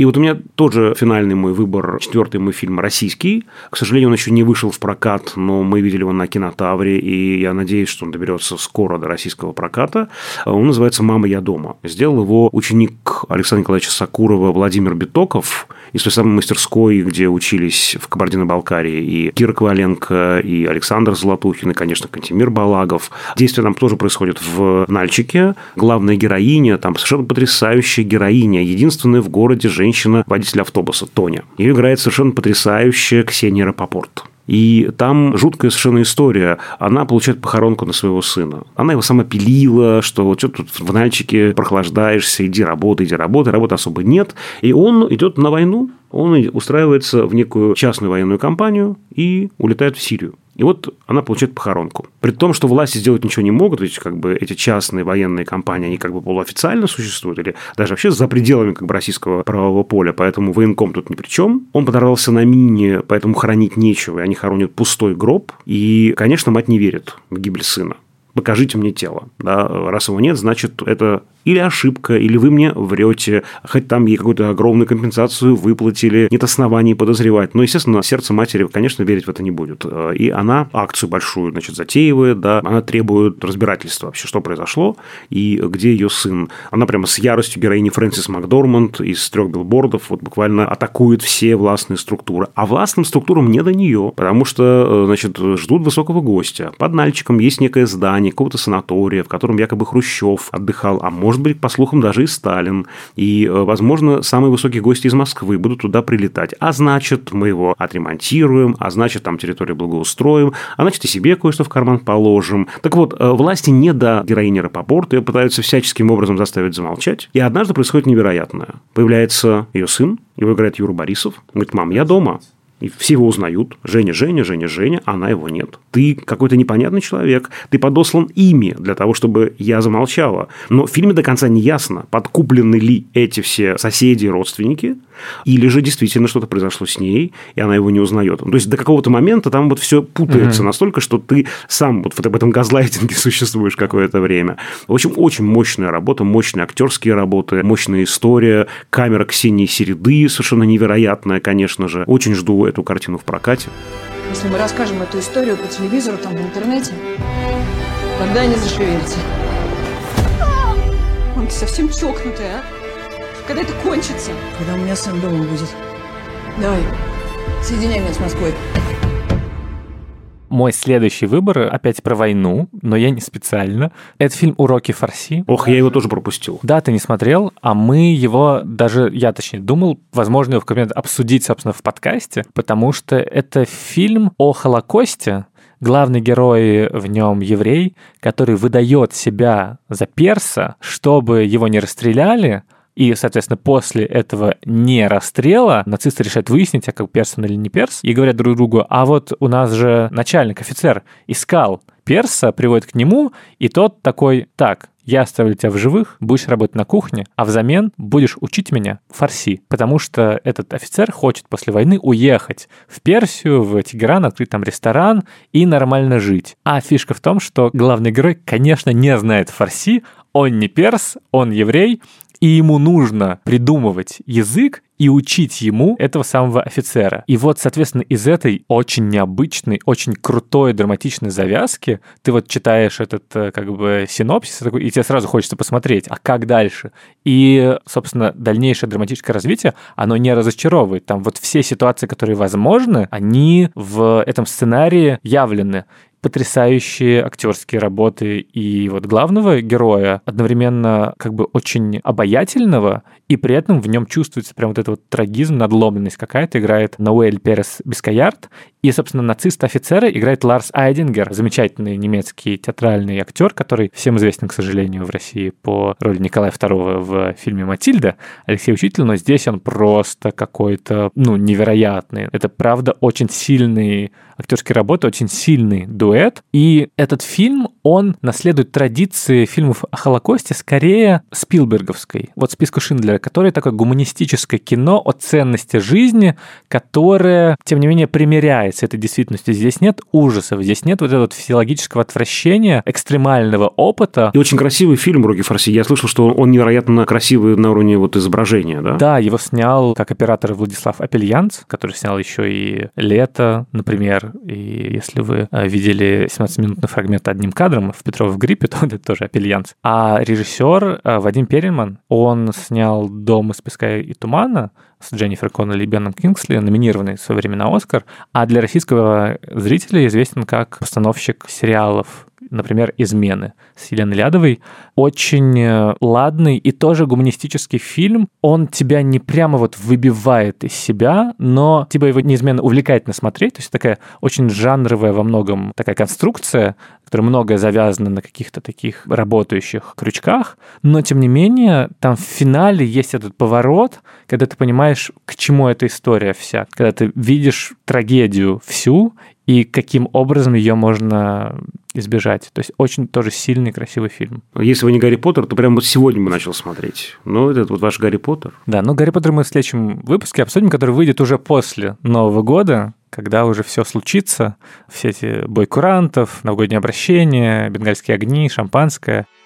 [SPEAKER 1] И вот у меня тоже финальный мой выбор, четвертый мой фильм российский. К сожалению, он еще не вышел в прокат, но мы видели его на кинотавре, и я надеюсь, что он доберется скоро до российского проката. Он называется «Мама, я дома». Сделал его ученик Александра Николаевича Сакурова Владимир Битоков из той самой мастерской, где учились в Кабардино-Балкарии и Кира Коваленко, и Александр Золотухин, и, конечно, Кантимир Балагов. Действие там тоже происходит в Нальчике. Главная героиня, там совершенно потрясающая героиня, единственная в городе женщина, водитель автобуса Тоня. Ее играет совершенно потрясающая Ксения Рапопорт. И там жуткая совершенно история. Она получает похоронку на своего сына. Она его сама пилила, что вот что тут в Нальчике прохлаждаешься, иди работай, иди работай. Работы особо нет. И он идет на войну, он устраивается в некую частную военную компанию и улетает в Сирию. И вот она получает похоронку. При том, что власти сделать ничего не могут, ведь как бы эти частные военные компании, они как бы полуофициально существуют, или даже вообще за пределами как бы российского правового поля, поэтому военком тут ни при чем. Он подорвался на мине, поэтому хранить нечего, и они хоронят пустой гроб. И, конечно, мать не верит в гибель сына покажите мне тело. Да? Раз его нет, значит, это или ошибка, или вы мне врете, хоть там ей какую-то огромную компенсацию выплатили, нет оснований подозревать. Но, естественно, сердце матери, конечно, верить в это не будет. И она акцию большую, значит, затеивает, да, она требует разбирательства вообще, что произошло и где ее сын. Она прямо с яростью героини Фрэнсис Макдорманд из трех билбордов вот буквально атакует все властные структуры. А властным структурам не до нее, потому что, значит, ждут высокого гостя. Под Нальчиком есть некое здание, какого-то санатория, в котором якобы Хрущев отдыхал, а может быть, по слухам, даже и Сталин. И, э, возможно, самые высокие гости из Москвы будут туда прилетать. А значит, мы его отремонтируем, а значит, там территорию благоустроим, а значит, и себе кое-что в карман положим. Так вот, э, власти не до героини Рапопорта, ее пытаются всяческим образом заставить замолчать. И однажды происходит невероятное. Появляется ее сын, его играет Юра Борисов. Говорит, мам, я дома. И все его узнают. Женя, Женя, Женя, Женя, она его нет. Ты какой-то непонятный человек. Ты подослан ими для того, чтобы я замолчала. Но в фильме до конца не ясно, подкуплены ли эти все соседи и родственники, или же действительно что-то произошло с ней, и она его не узнает. То есть до какого-то момента там вот все путается угу. настолько, что ты сам вот в этом газлайтинге существуешь какое-то время. В общем, очень мощная работа, мощные актерские работы, мощная история, камера Ксении Середы совершенно невероятная, конечно же. Очень жду эту картину в прокате.
[SPEAKER 8] Если мы расскажем эту историю по телевизору, там, в интернете, тогда они зашевелятся. Он совсем чокнутый, а? Когда это кончится? Когда у меня сын дома будет. Давай, соединяй меня с Москвой.
[SPEAKER 2] Мой следующий выбор опять про войну, но я не специально. Это фильм «Уроки фарси».
[SPEAKER 1] Ох, я его тоже пропустил.
[SPEAKER 2] Да, ты не смотрел, а мы его даже, я точнее думал, возможно, его в какой-то обсудить, собственно, в подкасте, потому что это фильм о Холокосте, главный герой в нем еврей, который выдает себя за перса, чтобы его не расстреляли, и, соответственно, после этого не расстрела нацисты решают выяснить, а как перс он или не перс, и говорят друг другу, а вот у нас же начальник, офицер, искал перса, приводит к нему, и тот такой, так, я оставлю тебя в живых, будешь работать на кухне, а взамен будешь учить меня фарси, потому что этот офицер хочет после войны уехать в Персию, в Тегеран, открыть там ресторан и нормально жить. А фишка в том, что главный герой, конечно, не знает фарси, он не перс, он еврей, и ему нужно придумывать язык и учить ему этого самого офицера. И вот, соответственно, из этой очень необычной, очень крутой драматичной завязки ты вот читаешь этот э, как бы синопсис, и тебе сразу хочется посмотреть, а как дальше? И, собственно, дальнейшее драматическое развитие, оно не разочаровывает. Там вот все ситуации, которые возможны, они в этом сценарии явлены. Потрясающие актерские работы. И вот главного героя, одновременно как бы очень обаятельного, и при этом в нем чувствуется прям вот этот вот трагизм, надломленность какая-то, играет Ноэль Перес Бескаярд, и, собственно, нацист-офицера играет Ларс Айдингер, замечательный немецкий театральный актер, который всем известен, к сожалению, в России по роли Николая II в фильме «Матильда», Алексей Учитель, но здесь он просто какой-то, ну, невероятный. Это, правда, очень сильный актерские работы, очень сильный дуэт. И этот фильм, он наследует традиции фильмов о Холокосте скорее Спилберговской. Вот списку Шиндлера, который такое гуманистическое кино о ценности жизни, которое, тем не менее, примеряется этой действительностью. Здесь нет ужасов, здесь нет вот этого физиологического отвращения, экстремального опыта.
[SPEAKER 1] И очень красивый фильм «Руки Фарси». Я слышал, что он невероятно красивый на уровне вот изображения, да?
[SPEAKER 2] Да, его снял как оператор Владислав Апельянц, который снял еще и «Лето», например, и если вы э, видели 17-минутный фрагмент одним кадром в Петров в гриппе, то это тоже Апельянц. А режиссер э, Вадим Перельман, он снял «Дом из песка и тумана», с Дженнифер Коннелли и Беном Кингсли, номинированный в свое время на Оскар, а для российского зрителя известен как постановщик сериалов например, «Измены» с Еленой Лядовой. Очень э, ладный и тоже гуманистический фильм. Он тебя не прямо вот выбивает из себя, но тебя его неизменно увлекательно смотреть. То есть такая очень жанровая во многом такая конструкция, которая многое завязана на каких-то таких работающих крючках, но тем не менее там в финале есть этот поворот, когда ты понимаешь, к чему эта история вся, когда ты видишь трагедию всю и каким образом ее можно избежать. То есть очень тоже сильный, красивый фильм.
[SPEAKER 1] Если вы не Гарри Поттер, то прямо вот сегодня бы начал смотреть. Ну, этот вот ваш Гарри Поттер.
[SPEAKER 2] Да, ну Гарри Поттер мы в следующем выпуске обсудим, который выйдет уже после Нового года, когда уже все случится, все эти бой курантов, новогоднее обращение, бенгальские огни, шампанское –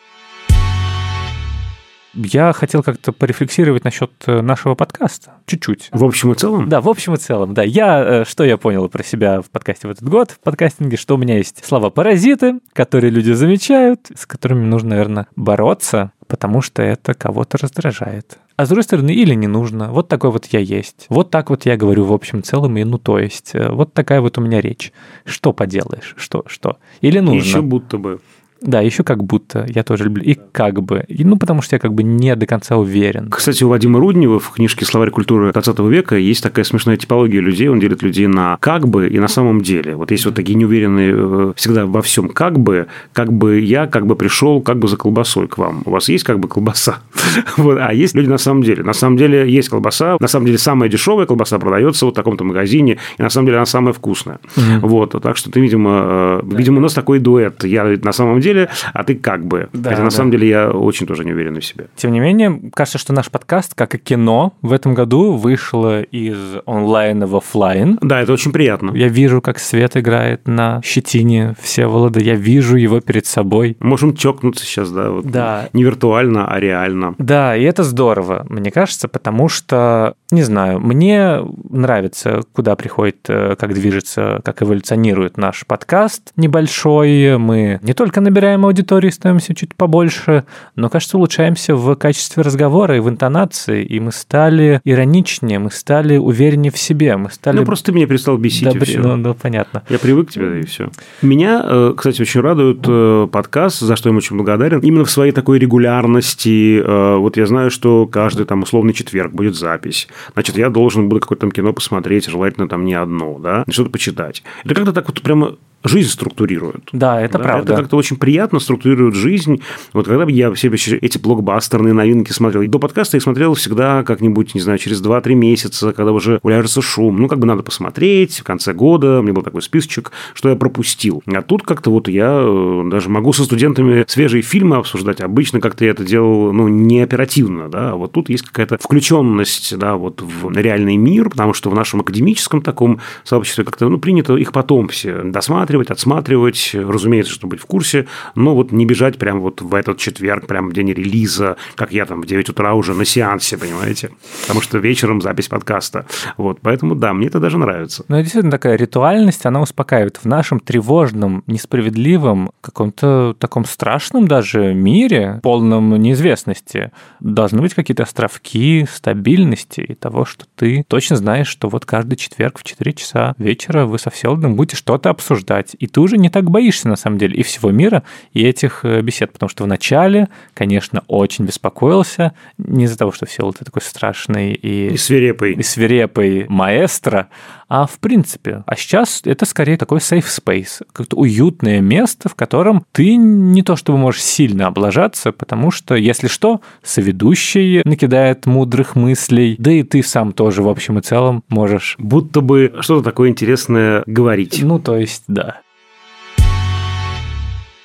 [SPEAKER 2] я хотел как-то порефлексировать насчет э, нашего подкаста. Чуть-чуть.
[SPEAKER 1] В общем и целом?
[SPEAKER 2] Да, в общем и целом, да. Я, э, что я понял про себя в подкасте в этот год, в подкастинге, что у меня есть слова-паразиты, которые люди замечают, с которыми нужно, наверное, бороться, потому что это кого-то раздражает. А с другой стороны, или не нужно. Вот такой вот я есть. Вот так вот я говорю в общем целом, и ну то есть. Э, вот такая вот у меня речь. Что поделаешь? Что? Что? Или нужно?
[SPEAKER 1] Еще будто бы.
[SPEAKER 2] Да, еще как будто, я тоже люблю. И как бы. И, ну, потому что я как бы не до конца уверен.
[SPEAKER 1] Кстати, у Вадима Руднева в книжке «Словарь культуры 20 века» есть такая смешная типология людей. Он делит людей на как бы и на самом деле. Вот есть вот такие неуверенные э, всегда во всем как бы, как бы я как бы пришел как бы за колбасой к вам. У вас есть как бы колбаса? вот, а есть люди на самом деле. На самом деле есть колбаса. На самом деле самая дешевая колбаса продается вот в таком-то магазине. И на самом деле она самая вкусная. Вот. Так что ты, видимо, э, видимо, у нас такой дуэт. Я на самом деле деле, а ты как бы. Да, Хотя на да. самом деле я очень тоже не уверен в себе.
[SPEAKER 2] Тем не менее, кажется, что наш подкаст, как и кино, в этом году вышло из онлайна в офлайн.
[SPEAKER 1] Да, это очень приятно.
[SPEAKER 2] Я вижу, как свет играет на щетине Всеволода, я вижу его перед собой.
[SPEAKER 1] Можем чокнуться сейчас, да, вот
[SPEAKER 2] да.
[SPEAKER 1] не виртуально, а реально.
[SPEAKER 2] Да, и это здорово, мне кажется, потому что, не знаю, мне нравится, куда приходит, э, как движется, как эволюционирует наш подкаст небольшой. Мы не только набираем набираем аудиторию, становимся чуть побольше, но, кажется, улучшаемся в качестве разговора и в интонации, и мы стали ироничнее, мы стали увереннее в себе, мы стали...
[SPEAKER 1] Ну, просто ты меня перестал бесить, Добре... и все.
[SPEAKER 2] Ну, ну, понятно.
[SPEAKER 1] Я привык к тебе, и все. Меня, э, кстати, очень радует э, подкаст, за что я им очень благодарен, именно в своей такой регулярности. Э, вот я знаю, что каждый там условный четверг будет запись. Значит, я должен буду какое-то там кино посмотреть, желательно там не одно, да, что-то почитать. Это как-то так вот прямо жизнь структурируют.
[SPEAKER 2] Да, это да, правда.
[SPEAKER 1] Это как-то очень приятно структурирует жизнь. Вот когда я все эти блокбастерные новинки смотрел, до подкаста я смотрел всегда как-нибудь, не знаю, через 2-3 месяца, когда уже уляжется шум. Ну, как бы надо посмотреть в конце года. У меня был такой списочек, что я пропустил. А тут как-то вот я э, даже могу со студентами свежие фильмы обсуждать. Обычно как-то я это делал, ну, не оперативно, да. А вот тут есть какая-то включенность, да, вот в реальный мир, потому что в нашем академическом таком сообществе как-то, ну, принято их потом все досматривать, рассматривать, отсматривать, разумеется, чтобы быть в курсе, но вот не бежать прямо вот в этот четверг, прямо в день релиза, как я там в 9 утра уже на сеансе, понимаете? Потому что вечером запись подкаста. Вот, поэтому да, мне это даже нравится.
[SPEAKER 2] Ну, действительно, такая ритуальность, она успокаивает. В нашем тревожном, несправедливом, каком-то таком страшном даже мире, полном неизвестности, должны быть какие-то островки стабильности и того, что ты точно знаешь, что вот каждый четверг в 4 часа вечера вы со Всеволодом будете что-то обсуждать убрать. И ты уже не так боишься, на самом деле, и всего мира, и этих э, бесед. Потому что вначале, конечно, очень беспокоился. Не из-за того, что все ты такой страшный и...
[SPEAKER 1] И свирепый.
[SPEAKER 2] И свирепый маэстро, а в принципе. А сейчас это скорее такой safe space, как-то уютное место, в котором ты не то чтобы можешь сильно облажаться, потому что, если что, соведущий накидает мудрых мыслей, да и ты сам тоже, в общем и целом, можешь...
[SPEAKER 1] Будто бы что-то такое интересное говорить.
[SPEAKER 2] Ну, то есть, да.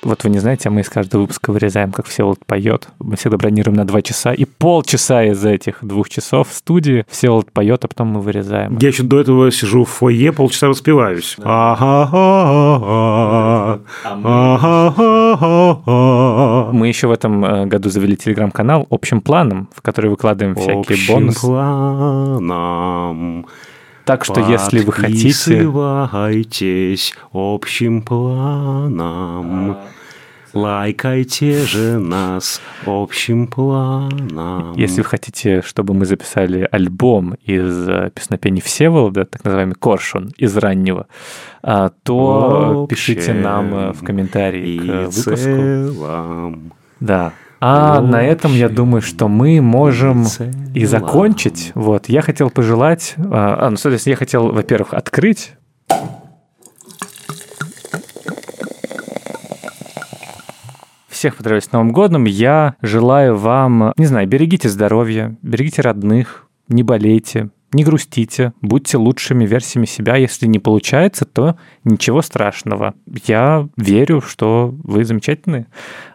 [SPEAKER 2] Вот вы не знаете, а мы из каждого выпуска вырезаем, как Всеволод поет. Мы всегда бронируем на два часа, и полчаса из этих двух часов в студии Всеволод поет, а потом мы вырезаем.
[SPEAKER 1] Я еще до этого сижу в фойе, полчаса распеваюсь.
[SPEAKER 2] Мы еще в этом э, году завели телеграм-канал общим планом, в который выкладываем всякие
[SPEAKER 1] Общим
[SPEAKER 2] бонусы.
[SPEAKER 1] планом
[SPEAKER 2] Так что если вы хотите...
[SPEAKER 1] Подписывайтесь общим планом. Лайкайте же нас общим планом.
[SPEAKER 2] Если вы хотите, чтобы мы записали альбом из э, песнопений Всеволода, так называемый Коршун, из раннего, а, то пишите нам э, в комментарии к выпуску.
[SPEAKER 1] целом.
[SPEAKER 2] Да. А на этом я думаю, что мы можем и закончить. Вот, я хотел пожелать... А, а, ну, соответственно, я хотел, во-первых, открыть Всех поздравляю с Новым годом. Я желаю вам, не знаю, берегите здоровье, берегите родных, не болейте, не грустите, будьте лучшими версиями себя. Если не получается, то ничего страшного. Я верю, что вы замечательные,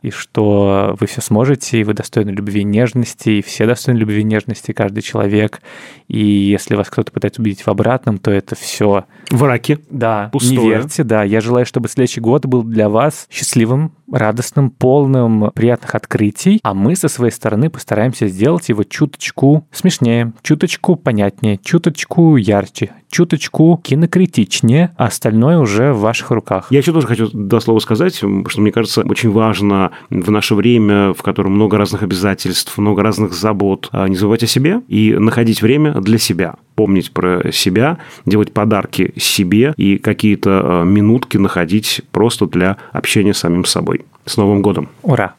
[SPEAKER 2] и что вы все сможете, и вы достойны любви и нежности, и все достойны любви и нежности, каждый человек. И если вас кто-то пытается убедить в обратном, то это все
[SPEAKER 1] В раке.
[SPEAKER 2] да,
[SPEAKER 1] Пустое.
[SPEAKER 2] не верьте, да. Я желаю, чтобы следующий год был для вас счастливым, радостным, полным приятных открытий, а мы со своей стороны постараемся сделать его чуточку смешнее, чуточку понятнее, чуточку ярче, чуточку кинокритичнее, а остальное уже в ваших руках.
[SPEAKER 1] Я еще тоже хочу два слова сказать, что мне кажется очень важно в наше время, в котором много разных обязательств, много разных забот, а, не забывать о себе и находить время для себя, помнить про себя, делать подарки себе и какие-то а, минутки находить просто для общения с самим собой. С Новым годом!
[SPEAKER 2] Ура!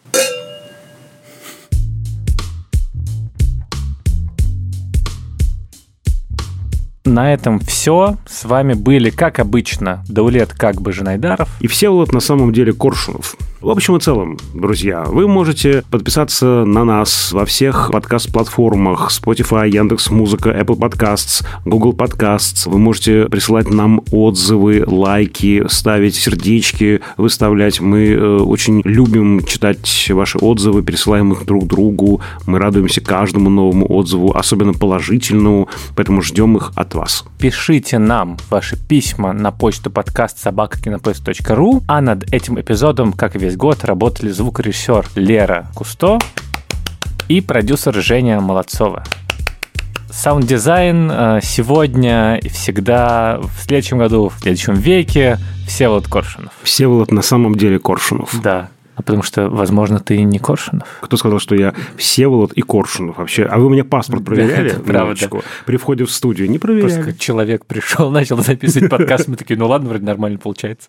[SPEAKER 2] На этом все. С вами были, как обычно, Даулет как бы Жанайдаров.
[SPEAKER 1] И Всеволод на самом деле Коршунов. В общем и целом, друзья, вы можете подписаться на нас во всех подкаст-платформах Spotify, Яндекс.Музыка, Apple Podcasts, Google Podcasts. Вы можете присылать нам отзывы, лайки, ставить сердечки, выставлять. Мы э, очень любим читать ваши отзывы, пересылаем их друг другу. Мы радуемся каждому новому отзыву, особенно положительному, поэтому ждем их от вас.
[SPEAKER 2] Пишите нам ваши письма на почту подкаст собака кинопоиск.ру, а над этим эпизодом, как и весь год, работали звукорежиссер Лера Кусто и продюсер Женя Молодцова. Саунд-дизайн э, сегодня и всегда, в следующем году, в следующем веке, Всеволод Коршунов.
[SPEAKER 1] Всеволод на самом деле Коршунов.
[SPEAKER 2] Да. А потому что, возможно, ты не Коршунов.
[SPEAKER 1] Кто сказал, что я Всеволод и Коршунов вообще? А вы у меня паспорт проверяли?
[SPEAKER 2] это правда.
[SPEAKER 1] При входе в студию не
[SPEAKER 2] Просто
[SPEAKER 1] проверяли.
[SPEAKER 2] как человек пришел, начал записывать подкаст, мы такие, ну ладно, вроде нормально получается.